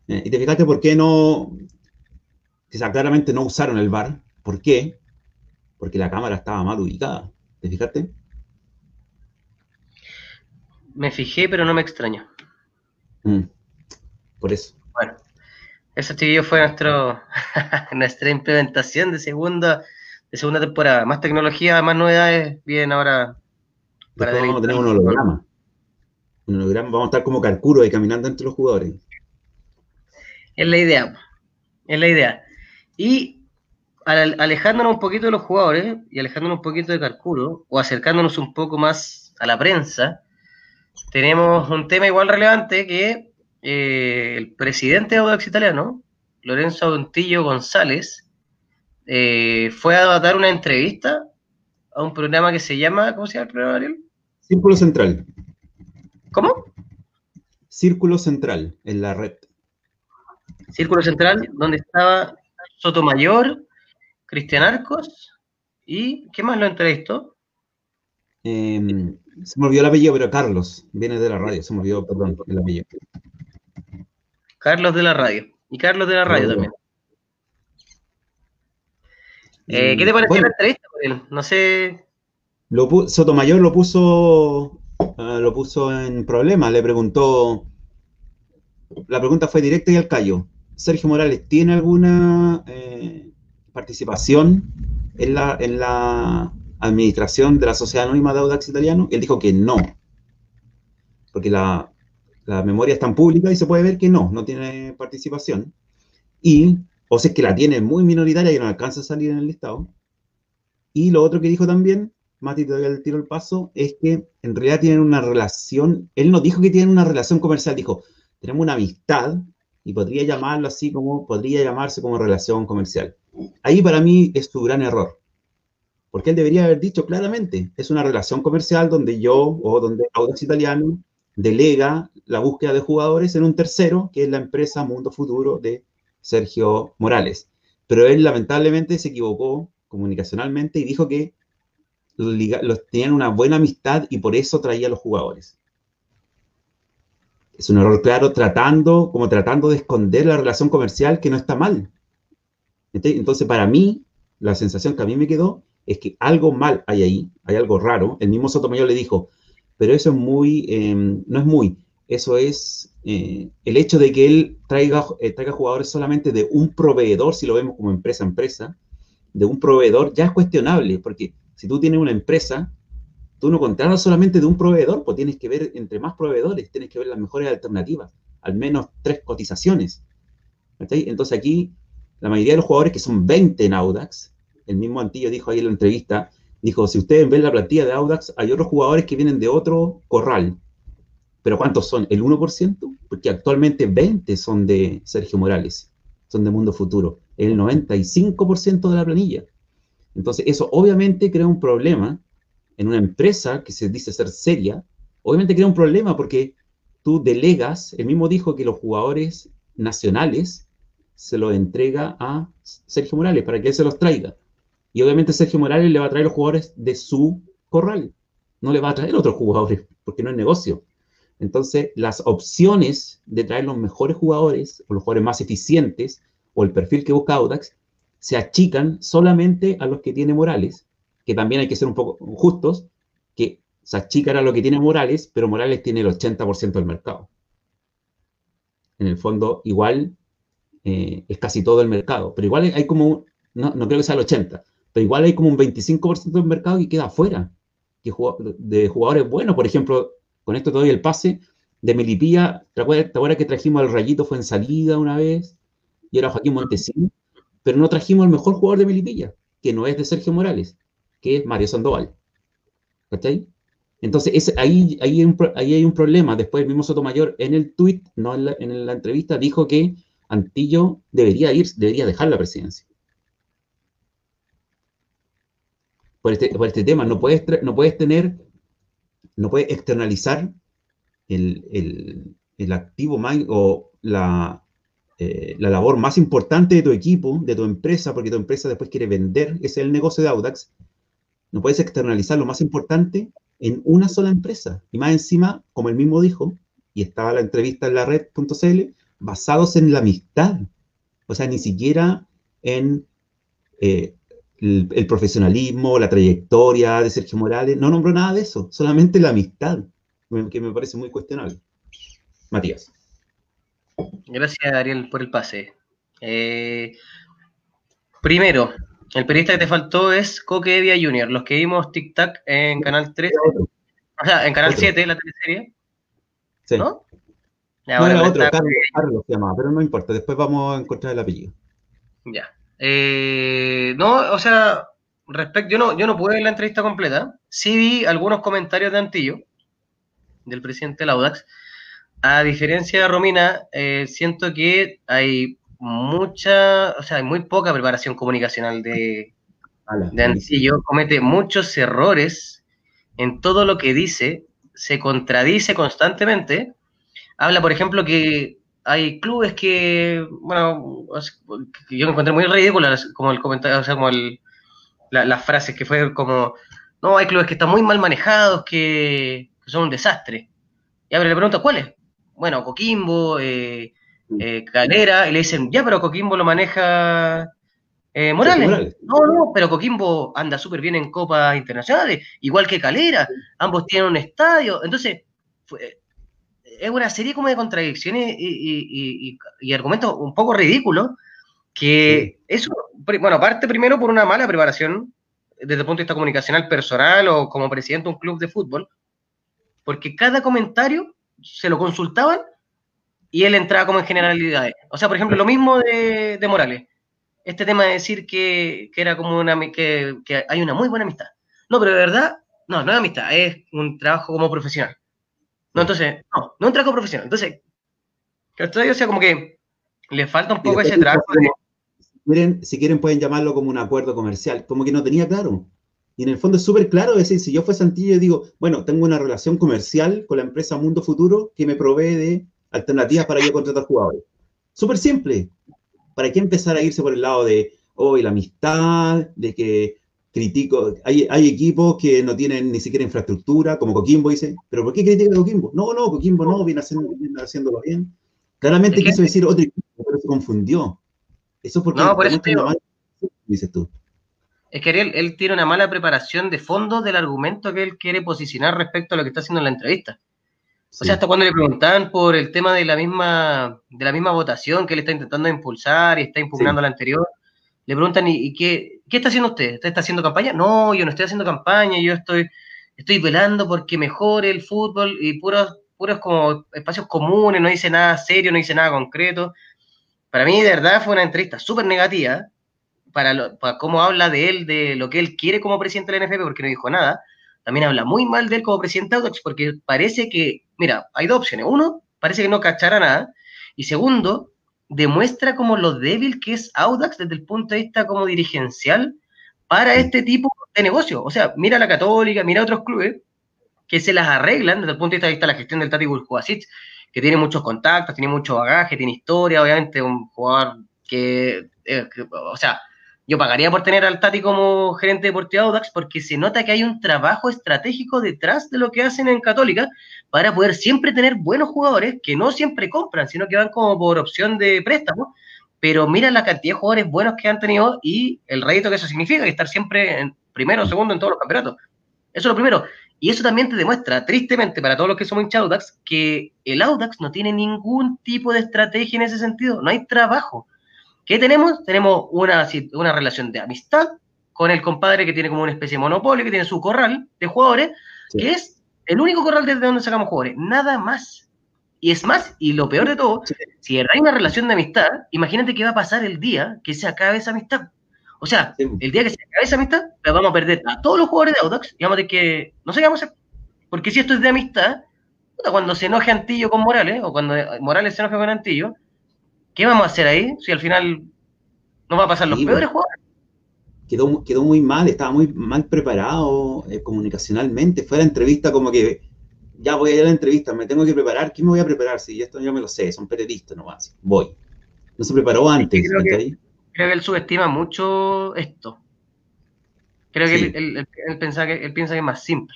Eh, y te fijaste por qué no, quizá claramente no usaron el bar. ¿Por qué? Porque la cámara estaba mal ubicada. ¿Te fijaste? Me fijé, pero no me extraño. Mm, por eso. Bueno, eso chiquillo fue nuestro, nuestra implementación de segunda, de segunda temporada. Más tecnología, más novedades, bien ahora. Para vamos a tener un holograma. Un holograma, vamos a estar como Carcuro ahí caminando entre los jugadores. Es la idea. Es la idea. Y alejándonos un poquito de los jugadores y alejándonos un poquito de Carcuro, o acercándonos un poco más a la prensa, tenemos un tema igual relevante que eh, el presidente de Audax Italiano, Lorenzo Agontillo González, eh, fue a dar una entrevista a un programa que se llama, ¿cómo se llama el programa, Ariel? Círculo Central. ¿Cómo? Círculo Central, en la red. Círculo Central, donde estaba Sotomayor, Cristian Arcos y ¿qué más lo entrevistó? Em, se me olvidó el apellido, pero Carlos, viene de la radio, se me olvidó, perdón, el apellido. Carlos de la radio. Y Carlos de la radio también. Eh, ¿Qué te pareció la entrevista con él? No sé. Sotomayor lo puso, ah, lo puso en problema, le preguntó. La pregunta fue directa y al callo. Sergio Morales, ¿tiene alguna eh, participación en la, en la administración de la Sociedad Anónima de Audax Italiano? Él dijo que no, porque la, memoria es tan pública y se puede ver que no, no tiene participación. Y, o sea, es que la tiene muy minoritaria y no alcanza a salir en el listado. Y lo otro que dijo también, Mati todavía le tiro el paso, es que en realidad tienen una relación, él no dijo que tienen una relación comercial, dijo, tenemos una amistad y podría llamarlo así como, podría llamarse como relación comercial. Ahí para mí es su gran error, porque él debería haber dicho claramente, es una relación comercial donde yo o donde Audax Italiano delega la búsqueda de jugadores en un tercero, que es la empresa Mundo Futuro de Sergio Morales. Pero él lamentablemente se equivocó comunicacionalmente y dijo que los, tenían una buena amistad y por eso traía a los jugadores. Es un error claro tratando, como tratando de esconder la relación comercial que no está mal. Entonces, para mí, la sensación que a mí me quedó es que algo mal hay ahí, hay algo raro. El mismo Sotomayor le dijo, pero eso es muy, em, no es muy, eso es eh, el hecho de que él traiga, eh, traiga jugadores solamente de un proveedor, si lo vemos como empresa empresa, de un proveedor, ya es cuestionable, porque si tú tienes una empresa, tú no contratas solamente de un proveedor, pues tienes que ver entre más proveedores, tienes que ver las mejores alternativas, al menos tres cotizaciones. Entonces aquí, la mayoría de los jugadores, que son 20 en Audax, el mismo Antillo dijo ahí en la entrevista, dijo, si ustedes ven la plantilla de Audax, hay otros jugadores que vienen de otro corral. ¿Pero cuántos son? ¿El 1%? Porque actualmente 20 son de Sergio Morales, son de Mundo Futuro, el 95% de la planilla. Entonces, eso obviamente crea un problema en una empresa que se dice ser seria, obviamente crea un problema porque tú delegas, él mismo dijo que los jugadores nacionales se los entrega a Sergio Morales para que él se los traiga. Y obviamente Sergio Morales le va a traer los jugadores de su corral, no le va a traer otros jugadores, porque no es negocio. Entonces, las opciones de traer los mejores jugadores, o los jugadores más eficientes, o el perfil que busca Audax, se achican solamente a los que tiene Morales, que también hay que ser un poco justos, que Sachica era lo que tiene Morales, pero Morales tiene el 80% del mercado. En el fondo, igual eh, es casi todo el mercado, pero igual hay como, no, no creo que sea el 80%, pero igual hay como un 25% del mercado que queda afuera. de jugadores buenos. Por ejemplo, con esto te doy el pase de Melipilla. ¿Te acuerdas, que trajimos al Rayito fue en salida una vez? Y era Joaquín Montesino. Pero no trajimos al mejor jugador de Melipilla, que no es de Sergio Morales, que es Mario Sandoval. ¿Cachai? Entonces, ahí, ahí, hay un, ahí, hay un, problema. Después el mismo Sotomayor en el tweet, no en la, en la, entrevista, dijo que Antillo debería ir, debería dejar la presidencia. Por este, por este tema, no puedes, no puedes tener, no puedes externalizar el, el, el activo más, o la, eh, la labor más importante de tu equipo, de tu empresa, porque tu empresa después quiere vender, ese es el negocio de Audax. No puedes externalizar lo más importante en una sola empresa. Y más encima, como él mismo dijo, y estaba la entrevista en la red.cl, basados en la amistad. O sea, ni siquiera en eh, el, profesionalismo, la trayectoria de Sergio Morales. No nombró nada de eso, solamente la amistad, que me parece muy cuestionable. Matías. Gracias, Ariel, por el pase. Eh, primero, el periodista que te faltó es Coque Evia Jr., los que vimos Tic Tac en Canal 3. O sea, en Canal 7, la teleserie. Sí. ¿No? no era otro, Carlos, se llamaba, pero no importa, después vamos a encontrar el apellido. Ya. Eh, no, o sea, respecto, yo no, yo no pude ver la entrevista completa. Sí vi algunos comentarios de Antillo, del presidente Laudax. A diferencia de Romina, eh, siento que hay mucha, o sea, hay muy poca preparación comunicacional de, de Antillo, comete muchos errores en todo lo que dice, se contradice constantemente. Habla, por ejemplo, que hay clubes que, bueno, que yo encontré muy ridículas, como el comentario, o sea, como el, las frases que fue como, no, hay clubes que están muy mal manejados, que, son un desastre. Y abre le pregunta, ¿cuáles? Bueno, Coquimbo, eh, eh, Calera, y le dicen, ya, pero Coquimbo lo maneja eh, Morales. No, no, pero Coquimbo anda súper bien en copas internacionales, igual que Calera, ambos tienen un estadio, entonces es una serie como de contradicciones y, argumentos un poco ridículos, que eso, bueno, parte primero por una mala preparación desde el punto de vista comunicacional personal o como presidente de un club de fútbol, porque cada comentario se lo consultaban y él entraba como en generalidades. O sea, por ejemplo, lo mismo de, Morales. Este tema de decir que, era como una que, que, hay una muy buena amistad. No, pero de verdad, no, no es amistad, es un trabajo como profesional. No, entonces, no, no un trabajo profesional. Entonces, O sea, como que le falta un poco ese. Si, quieren, si quieren, pueden llamarlo como un acuerdo comercial, como que no tenía claro. Y en el fondo es súper claro decir, si yo fuese Santillo, digo, bueno, tengo una relación comercial con la empresa Mundo Futuro que me provee de alternativas para yo contratar jugadores. Súper simple. ¿Para qué empezar a irse por el lado de, hoy la amistad, de que critico, hay, hay, equipos que no tienen ni siquiera infraestructura, como Coquimbo dice, pero ¿por qué critica a Coquimbo? No, no, Coquimbo no, viene, haciendo, viene haciéndolo bien. Claramente quiso decir otro equipo, pero se confundió. Eso es porque no, por eso dices tú. Es que él, él, tiene una mala preparación de fondo del argumento que él quiere posicionar respecto a lo que está haciendo en la entrevista. O sea, hasta cuando le preguntaban por el tema de la misma, de la misma votación que él está intentando impulsar y está impugnando la anterior, le preguntan, ¿y, qué, qué, está haciendo usted? ¿Usted está haciendo campaña? No, yo no estoy haciendo campaña, yo estoy, estoy velando porque mejore el fútbol y puros, puros como espacios comunes, no dice nada serio, no dice nada concreto. Para mí, de verdad, fue una entrevista súper negativa para, para cómo habla de él, de lo que él quiere como presidente de la NFP, porque no dijo nada también habla muy mal de él como presidente de Audax porque parece que, mira, hay dos opciones. Uno, parece que no cachará nada. Y segundo, demuestra como lo débil que es Audax desde el punto de vista como dirigencial para este tipo de negocio. O sea, mira la Católica, mira otros clubes que se las arreglan desde el punto de vista de la gestión del Tati Buljuasic, que tiene muchos contactos, tiene mucho bagaje, tiene historia, obviamente, un jugador que, eh, que o sea, yo pagaría por tener al Tati como gerente deportivo Audax porque se nota que hay un trabajo estratégico detrás de lo que hacen en Católica para poder siempre tener buenos jugadores que no siempre compran, sino que van como por opción de préstamo. Pero mira la cantidad de jugadores buenos que han tenido y el rédito que eso significa, que estar siempre en primero o segundo en todos los campeonatos. Eso es lo primero. Y eso también te demuestra, tristemente, para todos los que somos hinchas Audax, que el Audax no tiene ningún tipo de estrategia en ese sentido. No hay trabajo. ¿Qué tenemos? Tenemos una, una relación de amistad con el compadre que tiene como una especie de monopolio, que tiene su corral de jugadores, que es el único corral desde donde sacamos jugadores, nada más. Y es más, y lo peor de todo, si hay una relación de amistad, imagínate qué va a pasar el día que se acabe esa amistad. O sea, el día que se acabe esa amistad, vamos a perder a todos los jugadores de Audax y vamos a tener que, no sé qué vamos a hacer. Porque si esto es de amistad, cuando se enoje Antillo con Morales, o cuando Morales se enoje con Antillo, ¿qué vamos a hacer ahí? Si al final no va a pasar los peores jugadores. Quedó, quedó muy mal, estaba muy mal preparado eh, comunicacionalmente. Fue la entrevista como que, ya voy a ir a la entrevista, me tengo que preparar. ¿Qué me voy a preparar? Si esto ya me lo sé, son periodistas nomás. Voy. No se preparó antes. Creo que, creo que él subestima mucho esto. Creo que él, piensa que él piensa que es más simple.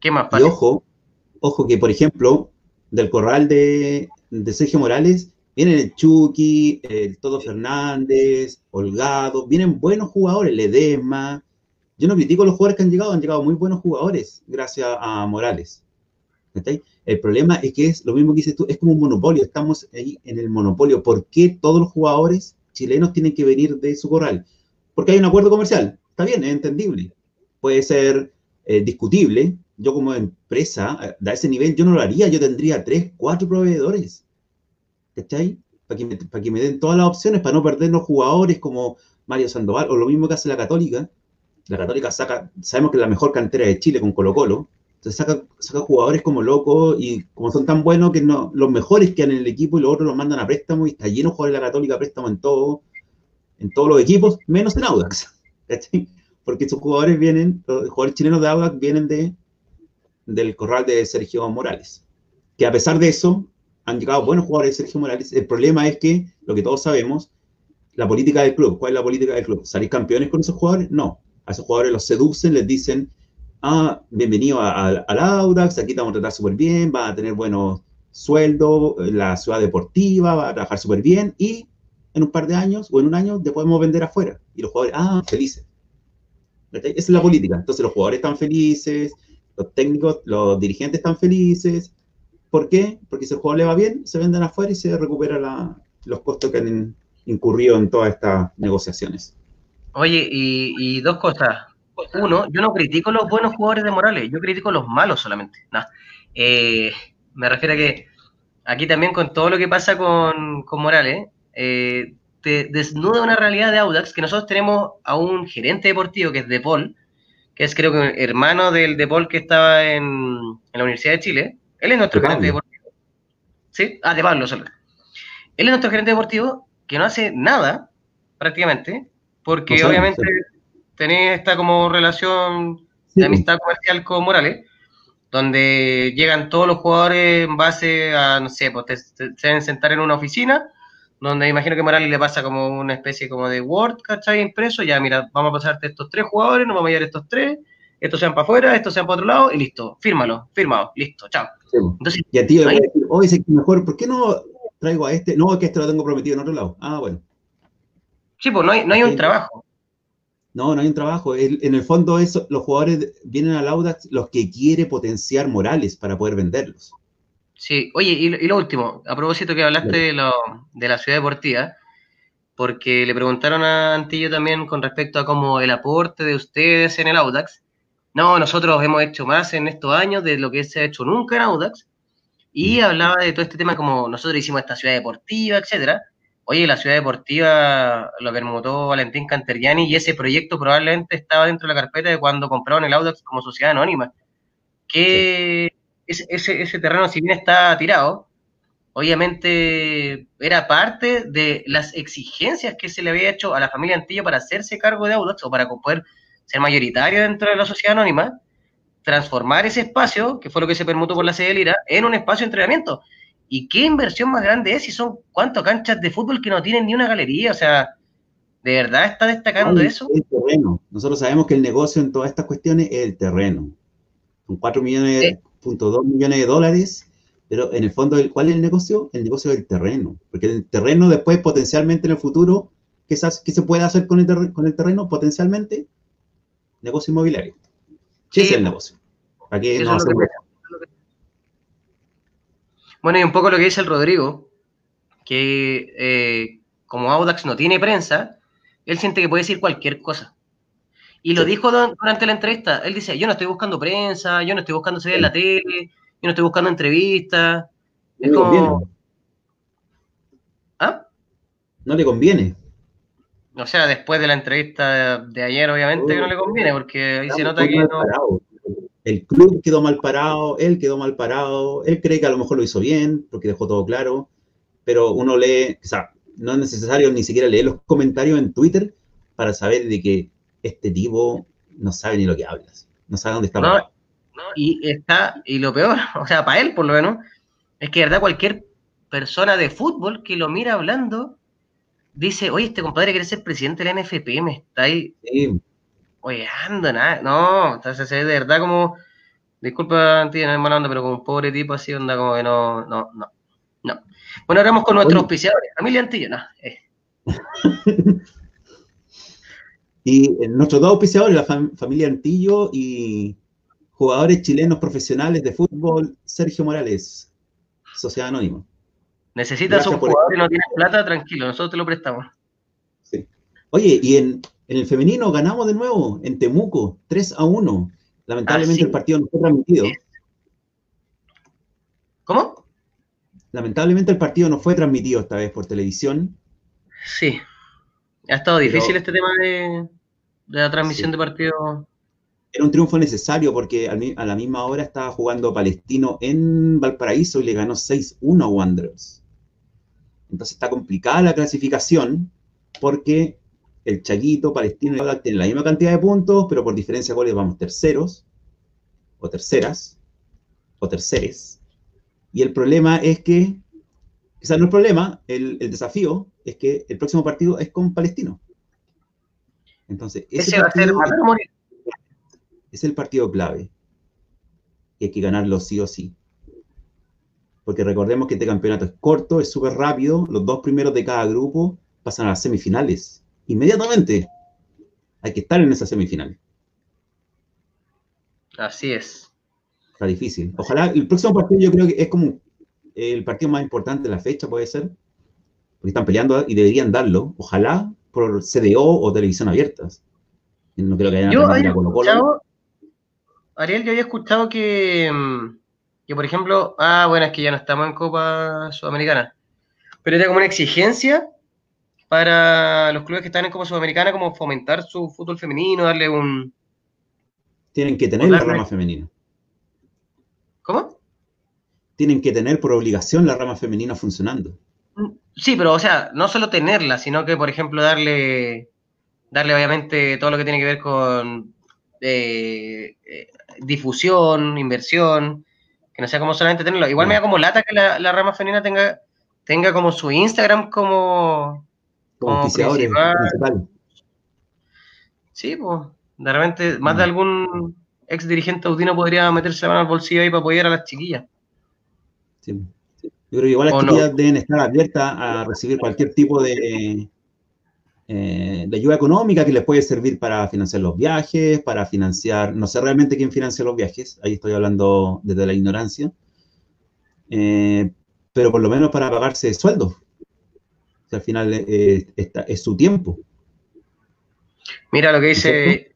¿Qué más Y ojo, ojo que, por ejemplo, del corral de, de Sergio Morales, Vienen el Chucky, el Todo Fernández, Holgado, vienen buenos jugadores, Ledesma. Yo no critico a los jugadores que han llegado, han llegado muy buenos jugadores gracias a Morales. El problema es que es lo mismo que dices tú, es como un monopolio, estamos ahí en el monopolio. ¿Por qué todos los jugadores chilenos tienen que venir de su corral? Porque hay un acuerdo comercial, está bien, es entendible. Puede ser eh, discutible. Yo como empresa, a eh, ese nivel, yo no lo haría, yo tendría tres, cuatro proveedores ¿cachai? Para que, me, que me den todas las opciones, para no perdernos jugadores como Mario Sandoval, o lo mismo que hace la Católica. La Católica saca, sabemos que es la mejor cantera de Chile con Colo Colo, entonces saca, saca jugadores como locos y como son tan buenos que no, los mejores quedan en el equipo y los otros los mandan a préstamo y está lleno de jugadores de la Católica a préstamo en todo, en todos los equipos, menos en Audax, ¿cachai? Porque esos jugadores vienen, los jugadores chilenos de Audax vienen de, del corral de Sergio Morales, que a pesar de eso, han llegado buenos jugadores de Sergio Morales. El problema es que, lo que todos sabemos, la política del club. ¿Cuál es la política del club? ¿Salir campeones con esos jugadores? No. A esos jugadores los seducen, les dicen, ah, bienvenido al Audax, aquí te vamos a tratar súper bien, va a tener buenos sueldos, la ciudad deportiva, va a trabajar súper bien y en un par de años o en un año te podemos vender afuera. Y los jugadores, ah, felices. Esa es la política. Entonces los jugadores están felices, los técnicos, los dirigentes están felices, ¿Por qué? Porque si el juego le va bien, se venden afuera y se recupera los costos que han incurrido en todas estas negociaciones. Oye, y, dos cosas. Uno, yo no critico los buenos jugadores de Morales, yo critico los malos solamente. Eh, me refiero a que aquí también con todo lo que pasa con, Morales, eh, te desnuda una realidad de Audax que nosotros tenemos a un gerente deportivo que es De Paul, que es creo que hermano del De Paul que estaba en la Universidad de Chile, él es nuestro gerente deportivo. ¿Sí? Ah, de Pablo solo. Él es nuestro gerente deportivo que no hace nada, prácticamente, porque obviamente tenés esta como relación de amistad comercial con Morales, donde llegan todos los jugadores en base a, no sé, pues se deben sentar en una oficina, donde imagino que Morales le pasa como una especie como de Word, ¿cachai? Impreso, ya mira, vamos a pasarte estos tres jugadores, nos vamos a llevar estos tres, estos sean para afuera, estos sean para otro lado, y listo, fírmalo, firmado, listo, chao. Entonces, y a ti le voy a decir, oye, mejor, ¿por qué no traigo a este? No, que este lo tengo prometido en otro lado. Ah, bueno. Sí, pues no hay, no hay un trabajo. No, no hay un trabajo. en el fondo, eso, los jugadores vienen al Audax los que quiere potenciar Morales para poder venderlos. Sí, oye, y, lo último, a propósito que hablaste de, lo, de la ciudad deportiva, porque le preguntaron a Antillo también con respecto a cómo el aporte de ustedes en el Audax, no, nosotros hemos hecho más en estos años de lo que se ha hecho nunca en Audax. Y mm. hablaba de todo este tema como nosotros hicimos esta ciudad deportiva, etcétera. Oye, la ciudad deportiva lo permutó Valentín Canteriani y ese proyecto probablemente estaba dentro de la carpeta de cuando compraron el Audax como sociedad anónima. Que ese, ese terreno, si bien está tirado, obviamente era parte de las exigencias que se le había hecho a la familia Antillo para hacerse cargo de Audax o para poder ser mayoritario dentro de la sociedad anónima, transformar ese espacio, que fue lo que se permitió por la sede de Lira, en un espacio de entrenamiento. ¿Y qué inversión más grande es si son cuántas canchas de fútbol que no tienen ni una galería? O sea, ¿de verdad está destacando eso? El terreno. Nosotros sabemos que el negocio en todas estas cuestiones es el terreno. Son 4 millones, punto 2 millones de dólares, pero en el fondo, ¿cuál es el negocio? El negocio del terreno. Porque el terreno después, potencialmente en el futuro, ¿qué se, qué se puede hacer con el, con el terreno? Potencialmente, negocio inmobiliario. ¿Qué es el negocio? Aquí no Bueno, y un poco lo que dice el Rodrigo, que eh, como Audax no tiene prensa, él siente que puede decir cualquier cosa. Y lo dijo durante la entrevista. Él dice, yo no estoy buscando prensa, yo no estoy buscando salir en la tele, yo no estoy buscando entrevistas. Es como... ¿Ah? No le conviene. O sea, después de la entrevista de ayer, obviamente que no le conviene, porque ahí se nota que no... El club quedó mal parado, él quedó mal parado, él cree que a lo mejor lo hizo bien, porque dejó todo claro, pero uno lee, o sea, no es necesario ni siquiera leer los comentarios en Twitter para saber de que este tipo no sabe ni lo que hablas, no sabe dónde está no, y está, y lo peor, o sea, para él por lo menos, es que de verdad cualquier persona de fútbol que lo mira hablando dice, oye, este compadre quiere ser presidente de la NFP, me está ahí. Oye, ando, nada. No, entonces es de verdad como, disculpa, no es mala onda, pero como un pobre tipo así, onda como que no, no, no. no. Bueno, ahora vamos con nuestros auspiciadores. Familia Antillo, no. Eh. y nuestros dos auspiciadores, la familia Antillo y jugadores chilenos profesionales de fútbol, Sergio Morales, Sociedad Anónima. Necesitas un jugador y no tienes plata, tranquilo, nosotros te lo prestamos. Sí. Oye, y en, el femenino ganamos de nuevo en Temuco, 3 a 1. Lamentablemente ah, el partido no fue transmitido. ¿Cómo? Lamentablemente el partido no fue transmitido esta vez por televisión. Sí. Ha estado difícil este tema de, la transmisión de partido. Era un triunfo necesario porque a la misma hora estaba jugando Palestino en Valparaíso y le ganó 6-1 a Wanderers. Entonces está complicada la clasificación porque el Chaguito, Palestino y Audax tienen la misma cantidad de puntos, pero por diferencia de goles vamos terceros, o terceras, o terceres. Y el problema es que, quizás no el problema, el, desafío es que el próximo partido es con Palestino. Entonces, ese, va a ser es el partido clave. Y hay que ganarlo sí o sí porque recordemos que este campeonato es corto, es súper rápido, los dos primeros de cada grupo pasan a las semifinales. Inmediatamente hay que estar en esa semifinal. Así es. Está difícil. Ojalá el próximo partido yo creo que es como el partido más importante de la fecha, puede ser. Porque están peleando y deberían darlo. Ojalá por CDO o televisión abiertas. No creo que haya yo había Ariel, yo había escuchado que mm, que por ejemplo, ah, bueno, es que ya no estamos en Copa Sudamericana, pero era como una exigencia para los clubes que están en Copa Sudamericana, como fomentar su fútbol femenino, darle un... Tienen que tener la rama femenina. ¿Cómo? Tienen que tener por obligación la rama femenina funcionando. Sí, pero o sea, no solo tenerla, sino que, por ejemplo, darle, darle obviamente todo lo que tiene que ver con eh, eh, difusión, inversión, que no sea como solamente tenerlo. Igual me da como lata que la, rama femenina tenga, tenga como su Instagram como, como, principal. Sí, pues, de repente, más de algún ex dirigente audino podría meterse la mano al bolsillo ahí para apoyar a las chiquillas. Sí. Yo creo que igual las chiquillas deben estar abiertas a recibir cualquier tipo de, eh, de ayuda económica que les puede servir para financiar los viajes, para financiar, no sé realmente quién financia los viajes, ahí estoy hablando desde la ignorancia, eh, pero por lo menos para pagarse sueldo. al final eh, es su tiempo. Mira lo que dice,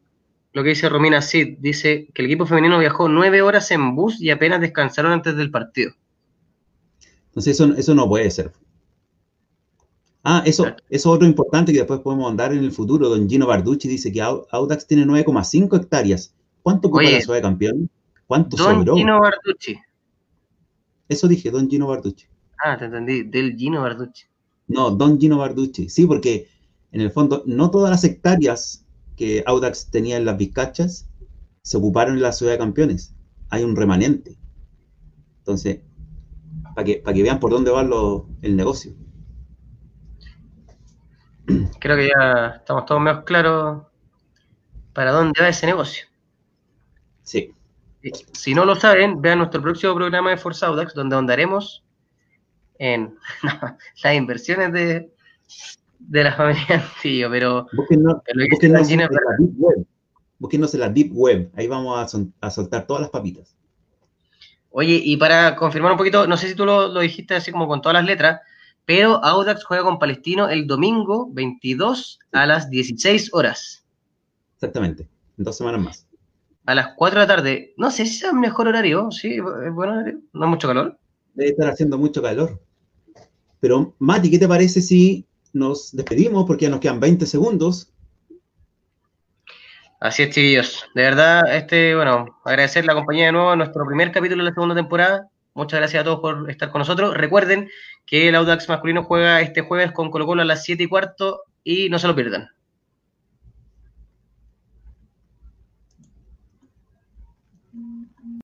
lo que dice Romina Sid, dice que el equipo femenino viajó nueve horas en bus y apenas descansaron antes del partido. Entonces eso, eso no puede ser. Ah, eso, eso es otro importante que después podemos andar en el futuro. Don Gino Barducci dice que Audax tiene 9,5 hectáreas. ¿Cuánto ocupa la ciudad de campeón? ¿Cuánto Don Gino Barducci. Eso dije, Don Gino Barducci. Ah, te entendí, del Gino Barducci. No, Don Gino Barducci. Sí, porque en el fondo no todas las hectáreas que Audax tenía en las Vizcachas se ocuparon en la ciudad de campeones. Hay un remanente. Entonces, para que, para que vean por dónde va el negocio. Creo que ya estamos todos menos claros para dónde va ese negocio. Sí. Si no lo saben, vean nuestro próximo programa de Force Audax, donde ahondaremos en las inversiones de, de la familia Antillo, pero... Búsquenos, en la Deep Web. Búsquenos en la Deep Web, ahí vamos a, soltar todas las papitas. Oye, y para confirmar un poquito, no sé si tú lo, lo dijiste así como con todas las letras, pero Audax juega con Palestino el domingo 22 a las 16 horas. Exactamente. en dos semanas más. A las 4 de la tarde. No sé si es el mejor horario, sí, es buen horario. No mucho calor. Debe estar haciendo mucho calor. Pero, Mati, ¿qué te parece si nos despedimos? Porque ya nos quedan 20 segundos. Así es, chiquillos. De verdad, este, bueno, agradecer la compañía de nuevo nuestro primer capítulo de la segunda temporada. Muchas gracias a todos por estar con nosotros. Recuerden que el Audax masculino juega este jueves con Colo Colo a las 7 y cuarto y no se lo pierdan.